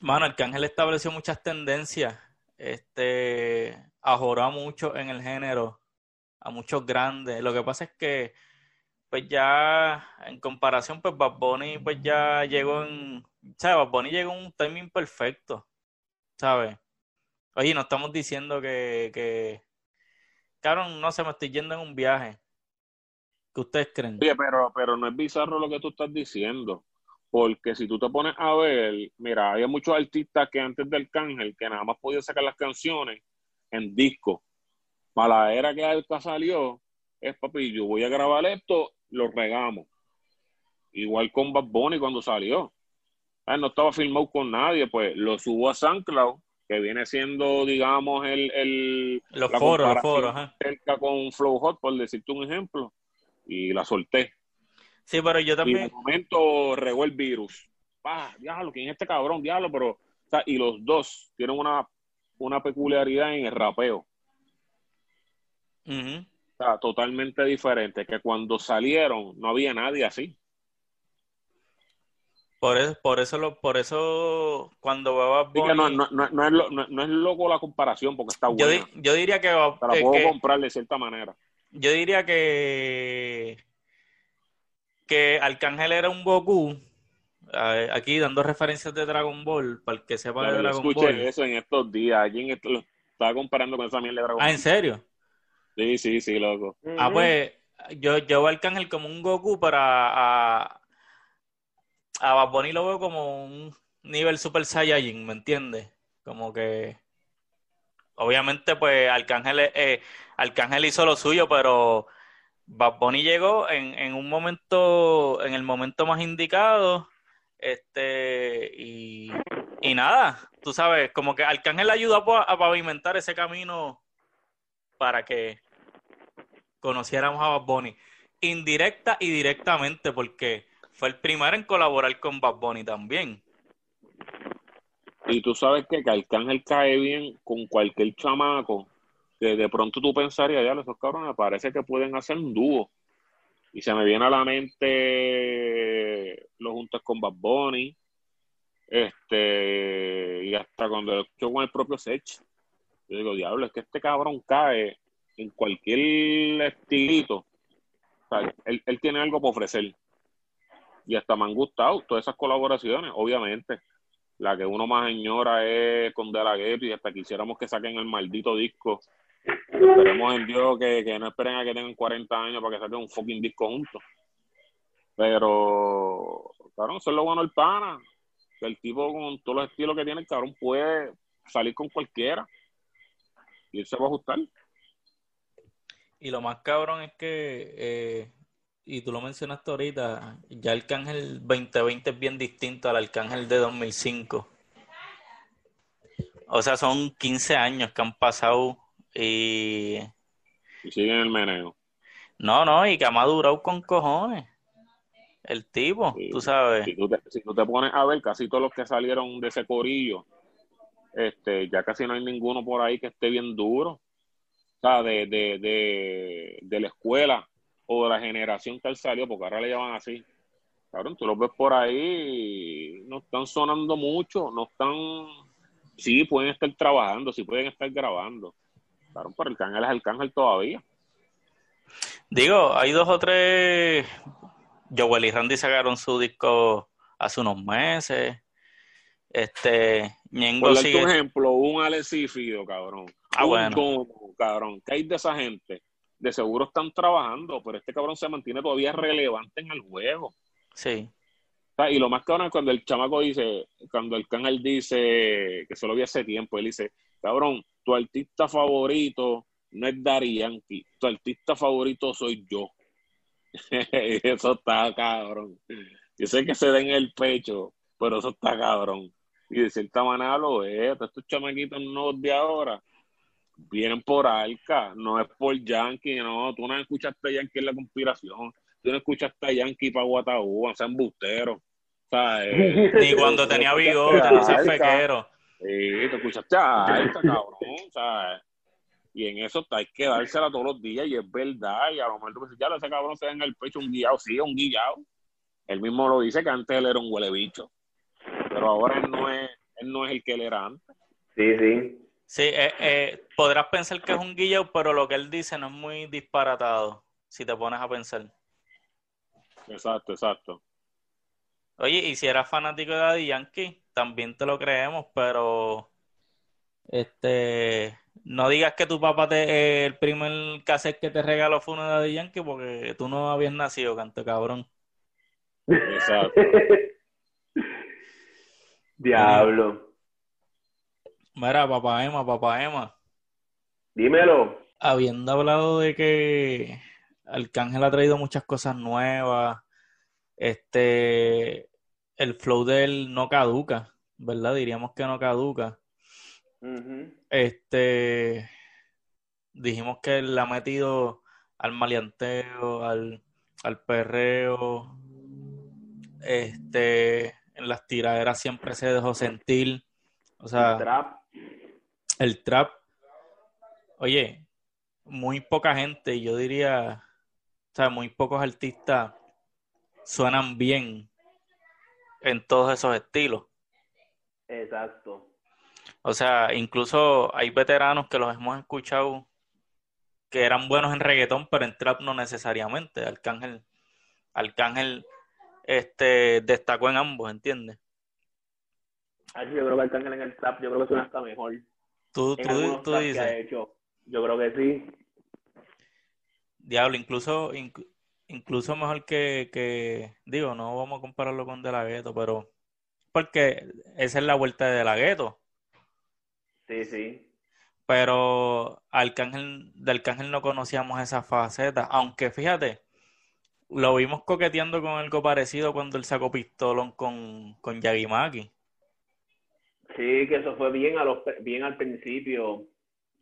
mano, Arcángel estableció muchas tendencias, este, ajoró mucho en el género, a muchos grandes. Lo que pasa es que, pues ya, en comparación, pues Bad Bunny, pues ya llegó en, ¿sabes? Bad Bunny llegó en un timing perfecto, ¿sabes? Oye, no estamos diciendo que, que, no sé, me estoy yendo en un viaje. ¿Qué ustedes creen? Oye, pero, pero no es bizarro lo que tú estás diciendo. Porque si tú te pones a ver, mira, había muchos artistas que antes del Arcángel que nada más podían sacar las canciones en disco. Para la era que Alca salió, es papi, yo voy a grabar esto, lo regamos. Igual con Bad Bunny cuando salió. Ah, no estaba filmado con nadie, pues lo subo a SoundCloud, que viene siendo, digamos, el, el Los foros, los foros, ajá. cerca con Flow Hot, por decirte un ejemplo, y la solté. Sí, pero yo Y de también, momento regó el virus. Pa, diablo, ¿quién es este cabrón? Diablo, pero. o sea, y los dos tienen una, una peculiaridad en el rapeo. O sea, totalmente diferente. Que cuando salieron no había nadie así. Por eso, por eso, lo, por eso cuando veo a Bad Así que no, Bunny, no, no, no es lo- no- es loco la comparación porque está yo, buena. di- yo diría que, Te la eh, puedo que- comprar de cierta manera. Yo diría que que Arcángel era un Goku. Aquí dando referencias de Dragon Ball, para el que sepa de Pero yo Dragon escuché Ball. eso en estos días. Alguien lo estaba comparando con esa mierda de Dragon Ah, Ball. ¿en serio? Sí, sí, sí, loco. Ah, pues yo, yo veo Arcángel como un Goku, pero a, a, a Bad Bunny lo veo como un nivel Super Saiyajin, ¿me entiendes? Como que obviamente pues Arcángel, eh, Arcángel hizo lo suyo, pero Bad Bunny llegó en, en un momento, en el momento más indicado, este, y, y nada, tú sabes, como que Arcángel ayudó a, a pavimentar ese camino para que conociéramos a Bad Bunny, indirecta y directamente, porque fue el primero en colaborar con Bad Bunny también. Y tú sabes que, que Arcángel cae bien con cualquier chamaco que de pronto tú pensarías, ya, esos cabrones parece que pueden hacer un dúo. Y se me viene a la mente los juntos con Bad Bunny, este, y hasta cuando lo escucho con el propio Sech. Yo digo, diablo, es que este cabrón cae en cualquier estilito. O sea, él, él tiene algo para ofrecer. Y hasta me han gustado todas esas colaboraciones, obviamente. La que uno más añora es con De La Ghetto y hasta quisiéramos que saquen el maldito disco. Esperemos en Dios que, que no esperen a que tengan 40 años para que saquen un fucking disco juntos. Pero, cabrón, eso es lo bueno del pana. El tipo con todos los estilos que tiene, el cabrón puede salir con cualquiera. Y él se va a ajustar. Y lo más cabrón es que, eh, y tú lo mencionaste ahorita, ya el Arcángel 2020 es bien distinto al Arcángel de 2005. O sea, son 15 años que han pasado y... Y siguen el meneo. No, no, y que ha madurado con cojones. El tipo, Sí. tú sabes. Si tú, te, si tú te pones a ver, casi todos los que salieron de ese corillo, este, ya casi no hay ninguno por ahí que esté bien duro. O sea, de, de, de, de la escuela o de la generación que él salió, porque ahora le llaman así. Cabrón, tú los ves por ahí, no están sonando mucho, no están. Sí, pueden estar trabajando, sí pueden estar grabando. Cabrón, pero el cángel es el cángel todavía. Digo, hay dos o tres. Joel y Randy sacaron su disco hace unos meses. Este, Ñengo sigue. un ejemplo, un Alessífido, cabrón. Ah, un bueno. Gomo, cabrón. ¿Qué hay de esa gente? De seguro están trabajando, pero este cabrón se mantiene todavía relevante en el juego. Sí. O sea, y lo más cabrón es cuando el chamaco dice, cuando el canal dice, que se lo vi hace tiempo, él dice, cabrón, tu artista favorito no es Daddy Yankee, tu artista favorito soy yo. Eso está cabrón. Yo sé que se den el pecho, pero eso está cabrón. Y de cierta manera lo es. Estos chamaquitos nuevos de ahora vienen por arca, no es por Yankee, no. Tú no escuchaste a Yankee en la conspiración. Tú no escuchaste a Yankee para Guataú, sean busteros. ¿sabes? Ni cuando tenía bigote, no seas fequero. Sí, te escuchaste a Arca, cabrón, ¿sabes? Y en eso hay que dársela todos los días y es verdad. Y a lo mejor tú dices, ya ese cabrón se da en el pecho un guillado. Sí, un guillado. Él mismo lo dice que antes él era un huele bicho. Pero ahora él no es, él no es el que él era antes. Sí, sí. Sí, eh, eh, podrás pensar que es un guillao, pero lo que él dice no es muy disparatado, si te pones a pensar. Exacto, exacto. Oye, y si eras fanático de Daddy Yankee, también te lo creemos, pero este no digas que tu papá te eh, el primer cassette que te regaló fue uno de Daddy Yankee porque tú no habías nacido, canto cabrón. Exacto. Diablo. Mira, papá Emma, papá Emma, Dímelo. habiendo hablado de que Arcángel ha traído muchas cosas nuevas, este el flow de él no caduca, ¿verdad? Diríamos que no caduca. Este, dijimos que él le ha metido al maleanteo, al, al perreo, este, en las tiraderas siempre se dejó sentir, o sea, Trap. El trap, oye, muy poca gente, yo diría, o sea, muy pocos artistas suenan bien en todos esos estilos. Exacto. O sea, incluso hay veteranos que los hemos escuchado que eran buenos en reggaetón, pero en trap no necesariamente. Arcángel, Arcángel, este, destacó en ambos, ¿entiendes? Ay, Yo creo que Arcángel en el trap, yo creo que suena hasta mejor. Tú, tú, tú traps que ha dices, hecho. Yo creo que sí. diablo, incluso, inc- incluso mejor que, que, digo, no vamos a compararlo con De La Ghetto, pero porque esa es la vuelta de De La Ghetto. Sí, sí. pero Arcángel, de Arcángel no conocíamos esa faceta, aunque fíjate, lo vimos coqueteando con algo parecido cuando él sacó Pistolón con, con Yagimaki. Sí, que eso fue bien, a los, bien al principio.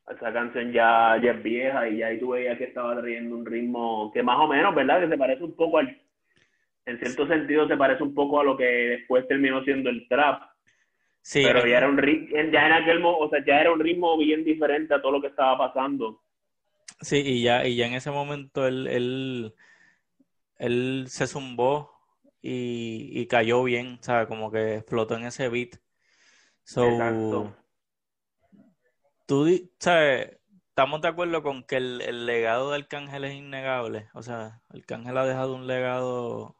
Esa canción ya, ya es vieja y ya ahí tú veías que estaba trayendo un ritmo que más o menos, ¿verdad? Que se parece un poco al, en cierto sentido se parece un poco a lo que después terminó siendo el trap. Sí, Pero ya era un ritmo, ya en aquel o sea, ya era un ritmo bien diferente a todo lo que estaba pasando. sí, y ya, y ya en ese momento él, él, él se zumbó y, y cayó bien, ¿sabes? Como que explotó en ese beat. So, Exacto. tú, ¿sabes? Estamos de acuerdo con que el, el legado de Arcángel es innegable. O sea, Arcángel ha dejado un legado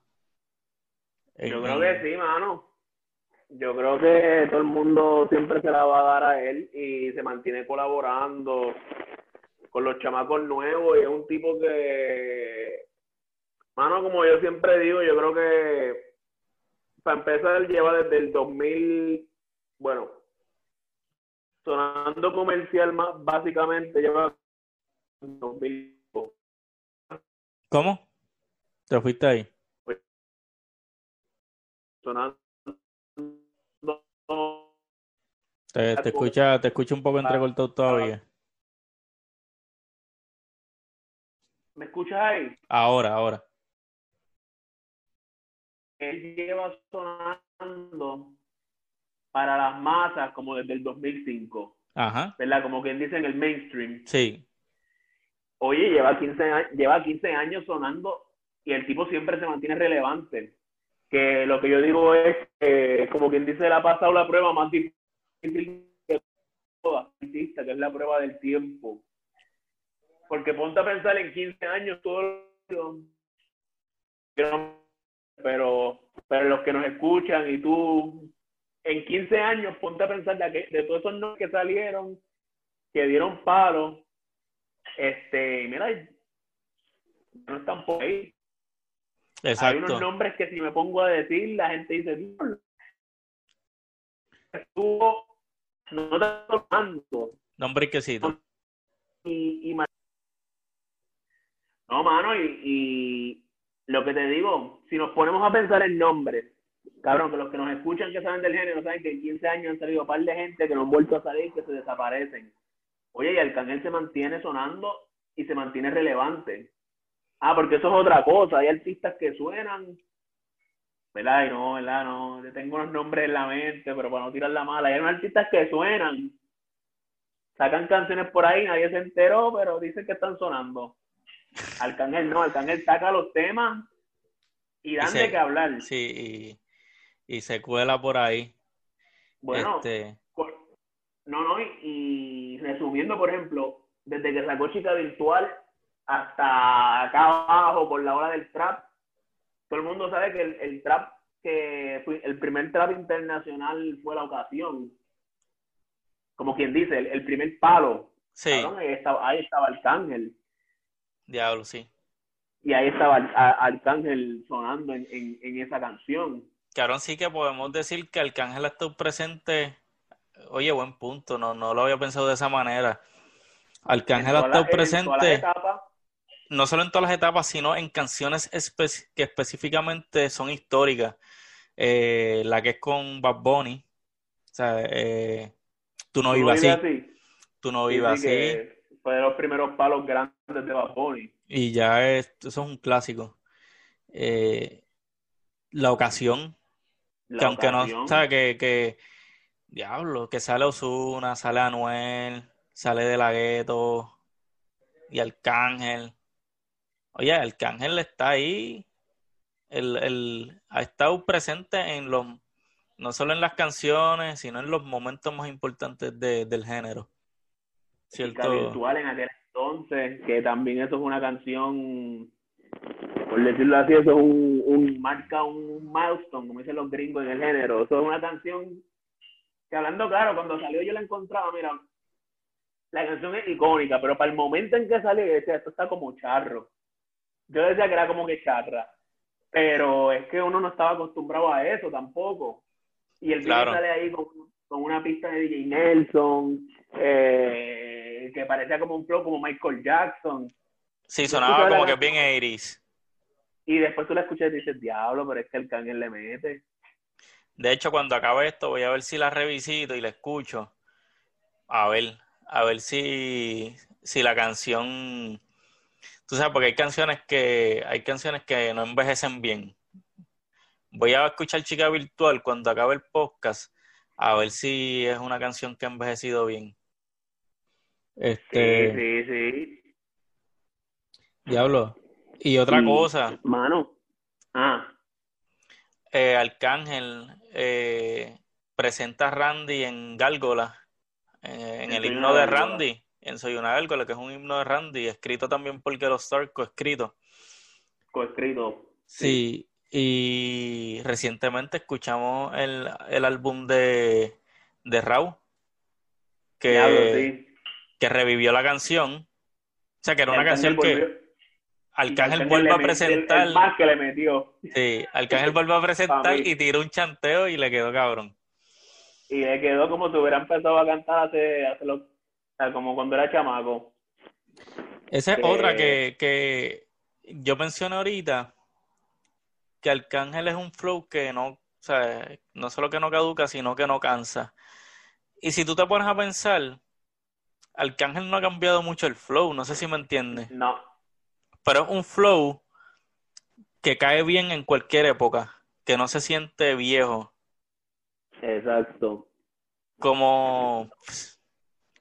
Yo creo que sí, mano. Yo creo que todo el mundo siempre se la va a dar a él y se mantiene colaborando con los chamacos nuevos y es un tipo que, mano, como yo siempre digo, yo creo que para empezar él lleva desde el 2000, bueno, sonando comercial más básicamente lleva 2000 ¿Cómo? ¿Te fuiste ahí? sonando Te, te escucha, te escucha un poco entrecortado todavía. ¿Me escuchas ahí? Ahora, ahora. él lleva sonando para las masas como desde el 2005, Ajá. ¿verdad? Como quien dice en el mainstream. Sí. Oye, lleva 15, a- lleva 15 años sonando y el tipo siempre se mantiene relevante. Que lo que yo digo es que, como quien dice, le ha pasado la prueba más difícil de todas, artista, que es la prueba del tiempo. Porque ponte a pensar en 15 años todo pero pero los que nos escuchan y tú en 15 años, ponte a pensar de, de todos esos nombres que salieron, que dieron palo, este, mira, no están por ahí. Hay unos nombres que si me pongo a decir, la gente dice, estuvo, no está tocando. Nombre que sí. Y, y, no, mano, y, y lo que te digo, si nos ponemos a pensar en nombres, cabrón, que los que nos escuchan que saben del género saben que en 15 años han salido un par de gente que no han vuelto a salir, que se desaparecen. Oye, y Arcángel se mantiene sonando y se mantiene relevante. Ah, porque eso es otra cosa. Hay artistas que suenan, ¿verdad? Y no, ¿verdad? No, yo tengo unos nombres en la mente, pero para no tirar la mala. Hay unos artistas que suenan, sacan canciones por ahí, nadie se enteró, pero dicen que están sonando. Arcángel no, Arcángel saca los temas y dan de qué hablar. Sí, y, se cuela por ahí. Bueno, este... no, no, y, resumiendo, por ejemplo, desde que sacó Chica Virtual hasta acá abajo por la hora del trap, todo el mundo sabe que el, trap que fue el primer trap internacional fue la ocasión. Como quien dice, el, primer palo. Sí. ahí, estaba, ahí estaba Arcángel. Diablo, sí. Y ahí estaba Arcángel sonando en, en, esa canción. Cabrón, sí que podemos decir que Arcángel ha estado presente. Oye, buen punto, no, no lo había pensado de esa manera. Arcángel ha estado presente. No solo en todas las etapas, sino en canciones que específicamente son históricas. Eh, la que es con Bad Bunny. O sea, eh, tú no vivas así. Tú no vivas así fue de los primeros palos grandes de Bad Y ya es, eso es un clásico. Eh, la ocasión, que aunque no, sabe que, que, diablo, que sale Osuna, sale Anuel, sale De La Gueto y Arcángel. Oye, Arcángel está ahí, el, el, ha estado presente en los, no solo en las canciones, sino en los momentos más importantes de, del género. Cierto. virtual en aquel entonces, que también eso es una canción, por decirlo así, eso es un, un marca un milestone, como dicen los gringos en el género. Eso es una canción que hablando claro, cuando salió yo la encontraba, mira, la canción es icónica, pero para el momento en que salió, decía, esto está como charro. Yo decía que era como que charra, pero es que uno no estaba acostumbrado a eso tampoco. Y el video sale ahí con, con, una pista de DJ Nelson, eh, que parecía como un flow como Michael Jackson. Sí, sonaba como que bien Iris. Y después tú la escuchas y dices, diablo, pero es que el cángel le mete. De hecho, cuando acabe esto, voy a ver si la revisito y la escucho. A ver, a ver si, si la canción. Tú sabes, porque hay canciones que hay canciones que no envejecen bien. Voy a escuchar Chica Virtual cuando acabe el podcast, a ver si es una canción que ha envejecido bien. Este. Sí, sí, sí. Diablo. Y otra cosa. Mano. Ah. Eh, Arcángel eh, presenta a Randy en Gálgola, eh, en el himno de Randy, en Soy una Gálgola, que es un himno de Randy, escrito también por Gelo Star, coescrito. Coescrito. Sí, y recientemente escuchamos el, el álbum de, de Raúl, que, que revivió la canción. O sea, que era una canción que Arcángel vuelve a presentar. más que le metió. Sí, Arcángel vuelve a presentar y tiró un chanteo y le quedó cabrón. Y le quedó como si hubiera empezado a cantar hace, hace lo, como cuando era chamaco. Esa es otra que, que yo mencioné ahorita, que Arcángel es un flow que no, o sea, no solo que no caduca, sino que no cansa. Y si tú te pones a pensar, Arcángel no ha cambiado mucho el flow, no sé si me entiendes. No. Pero es un flow que cae bien en cualquier época, que no se siente viejo. Exacto. Como,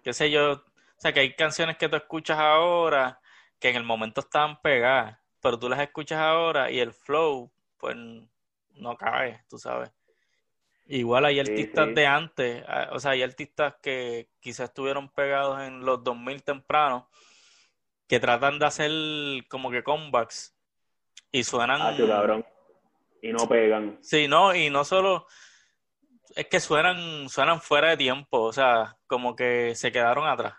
qué sé yo, o sea, que hay canciones que tú escuchas ahora que en el momento estaban pegadas, pero tú las escuchas ahora y el flow, pues, no cae, tú sabes. Igual hay artistas de antes, ah, o sea, hay artistas que quizás estuvieron pegados en los 2000 tempranos, que tratan de hacer como que comebacks y suenan... Ah, cabrón. Y no pegan. Sí, no, y no solo... es que suenan, suenan fuera de tiempo, o sea, como que se quedaron atrás.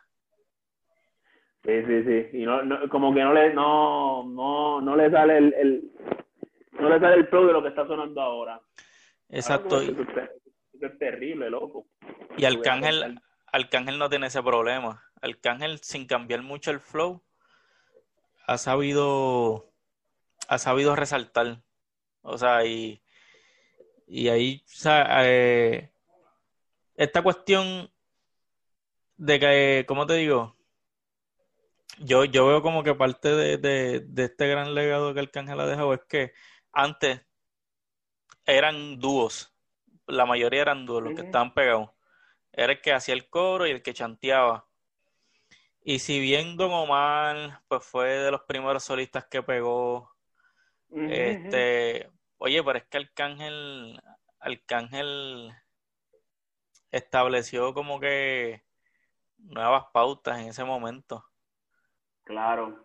Sí, sí, sí. Y no, no, como que no le, no, no, no le sale el, el, no le sale el flow de lo que está sonando ahora. Exacto. Eso es, eso es terrible, loco. Y Arcángel, Arcángel no tiene ese problema. Arcángel, sin cambiar mucho el flow, ha sabido, ha sabido resaltar. O sea, y, y ahí, o sea, eh, esta cuestión de que, ¿cómo te digo? Yo, yo veo como que parte de, de, de este gran legado que Arcángel ha dejado es que antes eran dúos, la mayoría eran dúos, los que estaban pegados. Era el que hacía el coro y el que chanteaba. Y si bien Don Omar, pues fue de los primeros solistas que pegó, este, oye, pero es que Arcángel, Arcángel estableció como que nuevas pautas en ese momento. Claro.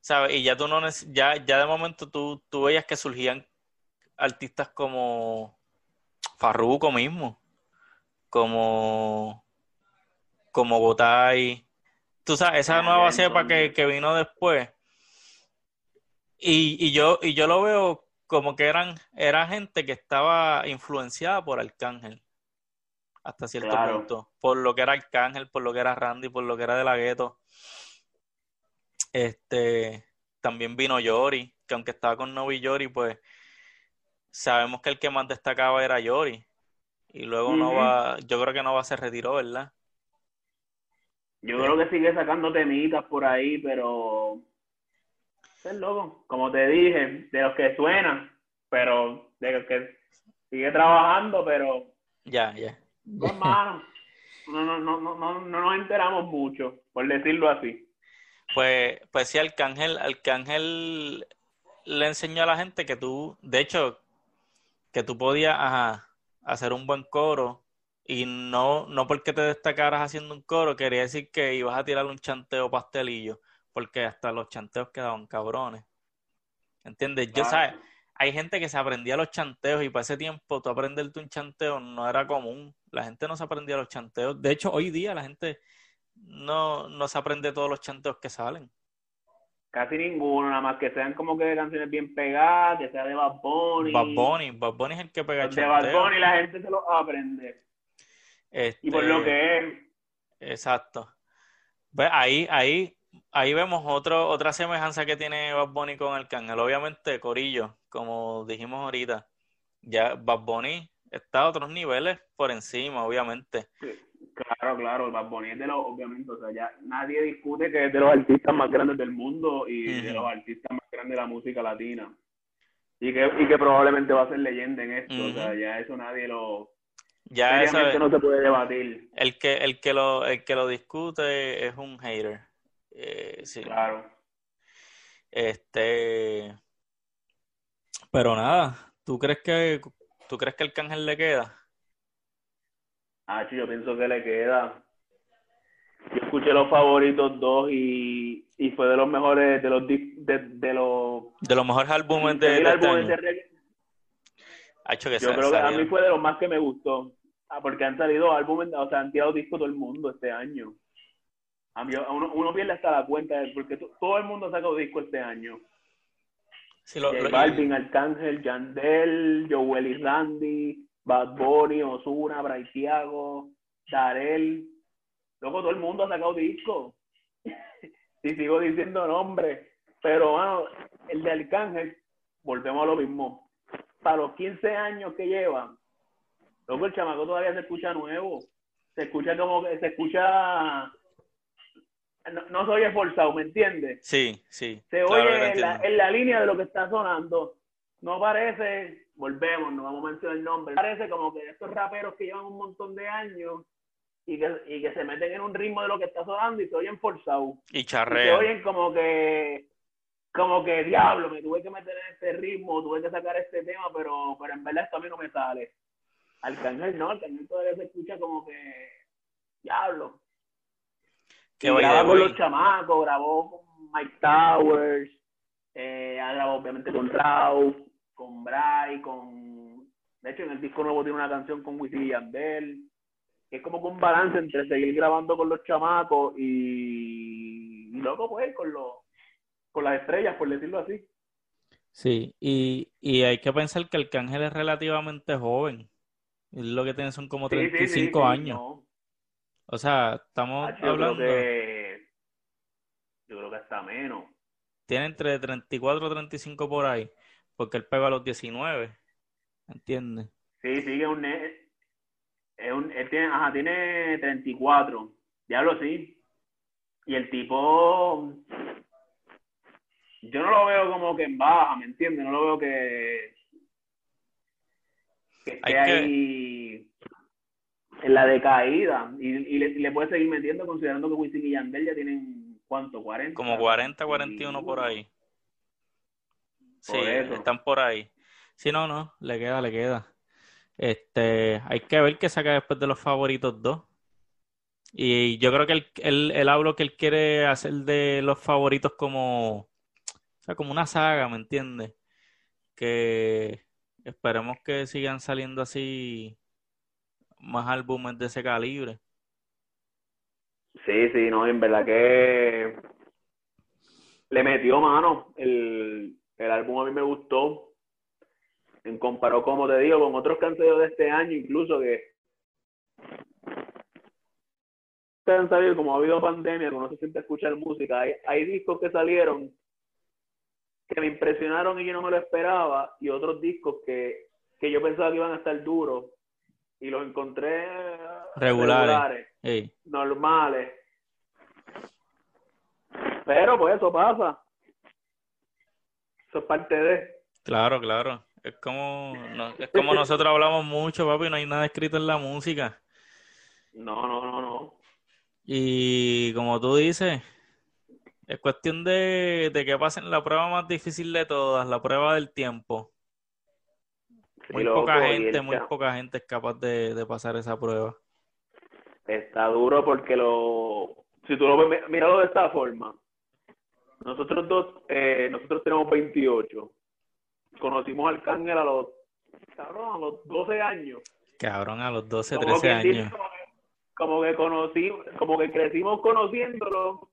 ¿Sabes? Y ya tú no ya, ya de momento tú, tú veías que surgían artistas como Farruko mismo, como, como Gotay, tú sabes, esa nueva cepa que, que vino después. Y, y, yo, y yo lo veo como que eran, era gente que estaba influenciada por Arcángel hasta cierto Claro. punto, por lo que era Arcángel, por lo que era Randy, por lo que era de la gueto. Este, también vino Yori, que aunque estaba con Novi Yori, pues sabemos que el que más destacaba era Yori. Y luego Ujú. Nova, yo creo que Nova se retiró, ¿verdad? Yo creo que sigue sacando temitas por ahí, pero es loco. Como te dije, de los que suenan, pero de los que sigue trabajando, pero Ya, ya. no, no, no, no, no, no nos enteramos mucho, por decirlo así. Pues, pues sí, Arcángel, Arcángel le enseñó a la gente que tú, de hecho, que tú podías ajá, hacer un buen coro y no, no porque te destacaras haciendo un coro, quería decir que ibas a tirar un chanteo pastelillo, porque hasta los chanteos quedaban cabrones. ¿Entiendes? Yo. ¿sabes? Hay gente que se aprendía los chanteos y para ese tiempo tú aprenderte un chanteo no era común. La gente no se aprendía los chanteos. De hecho, hoy día la gente no, no se aprende todos los chanteos que salen. Casi ninguno, nada más que sean como que canciones bien pegadas, que sea de Bad Bunny. Bad Bunny, Bad Bunny es el que pega Los de Bad chanteo. Bunny la gente se los aprende. Este, Y por lo que es, Exacto. Ve, ahí, ahí, ahí vemos otro, otra semejanza que tiene Bad Bunny con Arcángel. Obviamente, Corillo, como dijimos ahorita, ya Bad Bunny está a otros niveles por encima, obviamente. Claro, claro, Bad Bunny es de los, obviamente, o sea, ya nadie discute que es de los artistas más grandes del mundo y de los artistas más grandes de la música latina. Y que, y que probablemente va a ser leyenda en esto, o sea, ya eso nadie lo, Ya eso seriamente es- no se puede debatir, el que, el que lo, el que lo discute es un hater. Eh, sí. claro. Este, pero nada, ¿tú crees que, tú crees que Arcángel le queda? Ah, yo pienso que le queda. Yo escuché los favoritos dos y, y fue de los mejores, de los, de, de los De los mejores álbumes de, de de este álbumes año. hecho que Yo creo que a mí fue de los más que me gustó. Ah, porque han salido álbumes, o sea, han tirado discos todo el mundo este año. A mí, uno, uno pierde hasta la cuenta, de- porque to- todo el mundo ha sacado disco este año. Sí, lo- J lo- Balvin, Arcángel, Yandel, Joel y Randy, Bad Bunny, Ozuna, Bray Thiago, Darel. Luego todo el mundo ha sacado disco. y sigo diciendo nombres. Pero bueno, el de Arcángel, volvemos a lo mismo. Para los 15 años que lleva, luego el chamaco todavía se escucha nuevo. Se escucha como que se escucha. No, no soy esforzado, ¿me entiendes? Sí, sí. se claro oye en la, en la línea de lo que está sonando. No parece, volvemos, no vamos a mencionar el nombre, parece como que estos raperos que llevan un montón de años y que, y que se meten en un ritmo de lo que está sonando y se oyen forzados. Y Y se oyen como que, como que diablo, me tuve que meter en este ritmo, tuve que sacar este tema, pero, pero en verdad esto a mí no me sale. Arcángel no, Arcángel todavía se escucha como que diablo. Que graba con los chamacos, grabó con Mike Towers, eh, ha grabado obviamente con Raúl, con Bray, con De hecho, en el disco nuevo tiene una canción con Wisin y Yandel. Que es como que un balance entre seguir grabando con los chamacos y, y loco, pues, con, los, con las estrellas, por decirlo así. Sí, y, y hay que pensar que Arcángel es relativamente joven. Lo que tiene son como Sí, sí, sí, 35 sí, años. no. O sea, estamos Ah, yo creo hablando, que yo creo que hasta menos. tiene entre 34 y 35 por ahí, porque él pegó a los 19, ¿entiendes? Sí, sí, que es un, es un él tiene, ajá, tiene 34. Diablo, sí. Y el tipo yo no lo veo como que en baja, ¿me entiendes? No lo veo que que esté que- ahí en la decaída y, y le, y le puede seguir metiendo considerando que Wisin y Yandel ya tienen ¿cuánto? 40. Como 40, 41 por ahí. Sí, Por están por ahí. Si no, no, le queda, le queda. Este, hay que ver qué saca después de los favoritos dos. Y yo creo que él, él, él habló que él quiere hacer de los favoritos como, o sea, como una saga, ¿me entiendes? Que esperemos que sigan saliendo así más álbumes de ese calibre. Sí, sí, no, en verdad que le metió mano. El, el álbum a mí me gustó. En comparó, como te digo, con otros canciones de este año, incluso que han salido, como ha habido pandemia, como no se siente escuchar música, hay, hay discos que salieron que me impresionaron y yo no me lo esperaba, y otros discos que, que yo pensaba que iban a estar duros, y los encontré Regulares. regulares normales. Pero pues eso pasa. Eso es parte de. claro, claro. Es como, no- es como nosotros hablamos mucho, papi, no hay nada escrito en la música. No, no, no, no. Y como tú dices, es cuestión de, de que pasen la prueba más difícil de todas, la prueba del tiempo. Muy loco, poca gente, muy poca gente es capaz de, de pasar esa prueba. Está duro porque lo. Si tú lo ves, míralo de esta forma. Nosotros dos, eh, nosotros tenemos 28. Conocimos al Arcángel a los. Cabrón, a los 12 años. Cabrón, a los 12, Como 13 quien dice, años. como que, como que conocí, como que crecimos conociéndolo.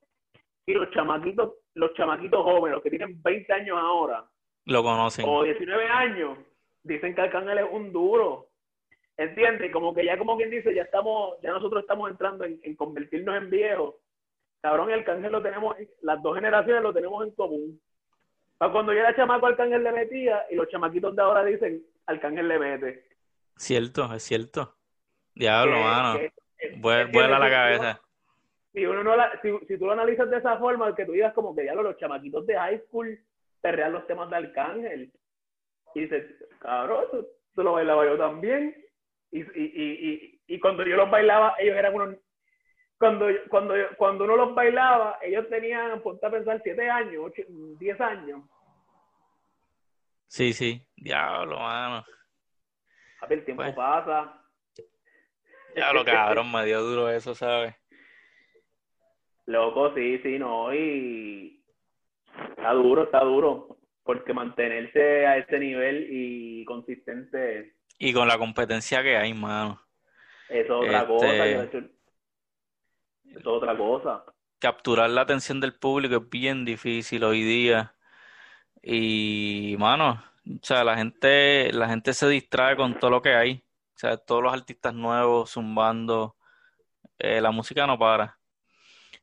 Y los chamaquitos, los chamaquitos jóvenes, los que tienen 20 años ahora, Lo conocen. o 19 años, dicen que Arcángel es un duro. ¿Entiendes? Como que ya como quien dice, ya estamos, ya nosotros estamos entrando en, en convertirnos en viejos. Cabrón, y Arcángel lo tenemos, las dos generaciones lo tenemos en común. Para cuando yo era chamaco, Arcángel le metía, y los chamaquitos de ahora dicen, Arcángel le mete. Cierto, es cierto. Diablo, Que- mano. Vuela la cabeza. Si, uno no la- si, si tú lo analizas de esa forma, que tú digas como que ya los chamaquitos de high school perrean los temas de Arcángel. Y dices, cabrón, eso, eso lo bailaba yo también. Y, y, y, y, y cuando yo los bailaba, ellos eran unos... Cuando, cuando, cuando uno los bailaba, ellos tenían, ponte a pensar, 7 años, 8, 10 años. Sí, sí. Diablo, mano. A ver, el tiempo Pues. pasa. Diablo, cabrón, me dio duro eso, ¿sabes? Loco, sí, sí, no, y está duro, está duro, porque mantenerse a ese nivel y consistente Y con la competencia que hay, mano. es otra Este- cosa, hecho, es otra cosa. capturar la atención del público es bien difícil hoy día. Y, mano, o sea, la gente, la gente se distrae con todo lo que hay. O sea, todos los artistas nuevos zumbando. Eh, la música no para.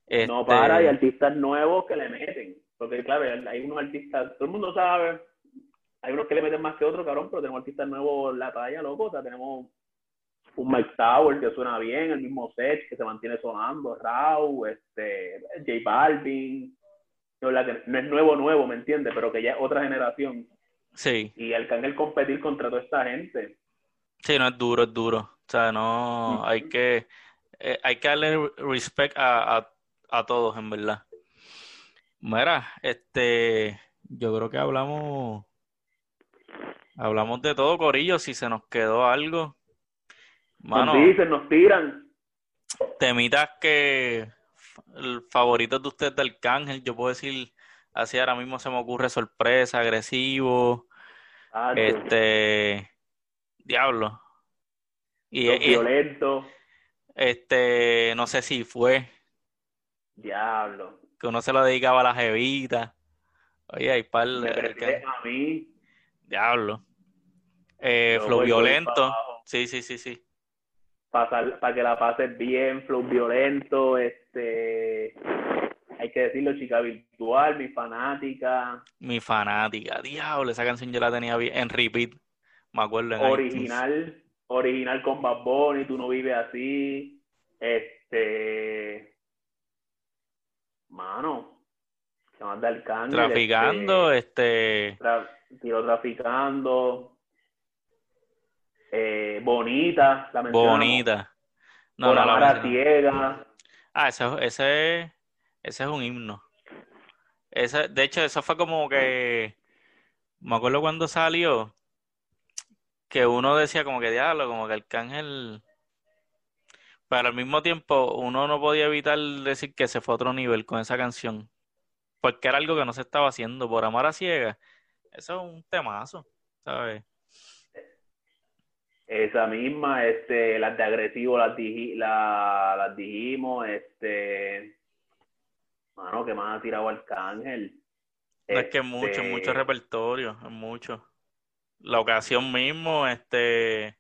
No Este, para, y artistas nuevos que le meten, porque claro, hay unos artistas, todo el mundo sabe, hay unos que le meten más que otros, cabrón, pero tenemos artistas nuevos en la talla, loco, o sea, tenemos un Mike Tower que suena bien, el mismo Seth que se mantiene sonando, Rau, este, J Balvin, no, la que- no es nuevo, nuevo, ¿me entiendes? Pero que ya es otra generación, sí, y Arcángel competir contra toda esta gente, sí, no es duro, es duro. O sea, no, hay que, eh, hay que darle respect a, a, a todos, en verdad. Mira, este, yo creo que hablamos, hablamos de todo, Corillo, si se nos quedó algo. Mano, nos dicen, nos tiran, temitas que el favorito de ustedes de Arcángel, yo puedo decir, así ahora mismo se me ocurre sorpresa, agresivo, Ah, este, Diablo. Y, y- violentos. este, no sé si fue Diablo. que uno se lo dedicaba a la jevita. Oye, hay par de- prefieres a mí. Diablo. Eh, Flow Violento. Sí, sí, sí, sí. Pasar, para que la pases bien, flow violento, este, hay que decirlo, chica virtual, mi fanática, Mi fanática. Diablo, esa canción yo la tenía bien en repeat. Me acuerdo en iTunes. original, original con Bad Bunny, tú no vives así, este, mano, se manda el cáncer, Traficando, este. tra- tiro traficando, eh, bonita, la Bonita. No, por no la ciega, Ah, ese, ese, ese es un himno. Ese, de hecho, eso fue como que, me acuerdo cuando salió, que uno decía como que diablo, como que Arcángel, pero al mismo tiempo uno no podía evitar decir que se fue a otro nivel con esa canción, porque era algo que no se estaba haciendo por amar a ciegas. Eso es un temazo, ¿sabes? Esa misma, este, las de agresivo las, la- las dijimos, este, mano, que más ha tirado Arcángel. No es que es mucho, Este, mucho repertorio, es mucho. La ocasión mismo, este,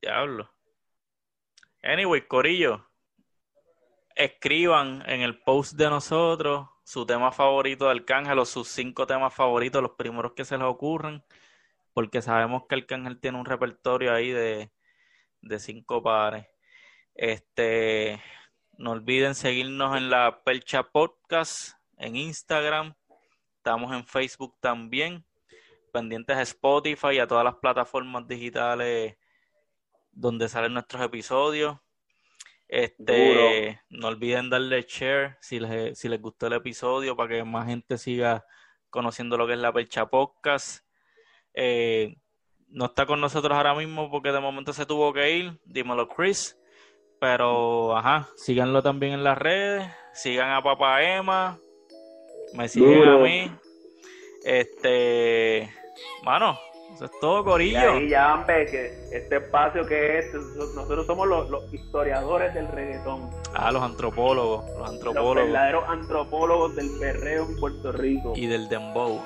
diablo. Anyway, Corillo, escriban en el post de nosotros su tema favorito de Arcángel o sus cinco temas favoritos, los primeros que se les ocurran, porque sabemos que Arcángel tiene un repertorio ahí de, de cinco pares. Este, no olviden seguirnos en la Percha Podcast en Instagram. Estamos en Facebook también. Pendientes a Spotify y a todas las plataformas digitales donde salen nuestros episodios. Este, no olviden darle share si les, si les gustó el episodio para que más gente siga conociendo lo que es la Percha Podcast. Eh, no está con nosotros ahora mismo porque de momento se tuvo que ir. Dímelo, Chris. Pero, ajá, síganlo también en las redes. Sigan a Papa Emma. Me siguen Duro. a mí. Este, mano, eso es todo, Y Corillo. ahí ya, hombre, que este espacio que es, nosotros somos los, los historiadores del reggaetón, Ah, los antropólogos, los los antropólogos verdaderos antropólogos del perreo en Puerto Rico. y del dembow.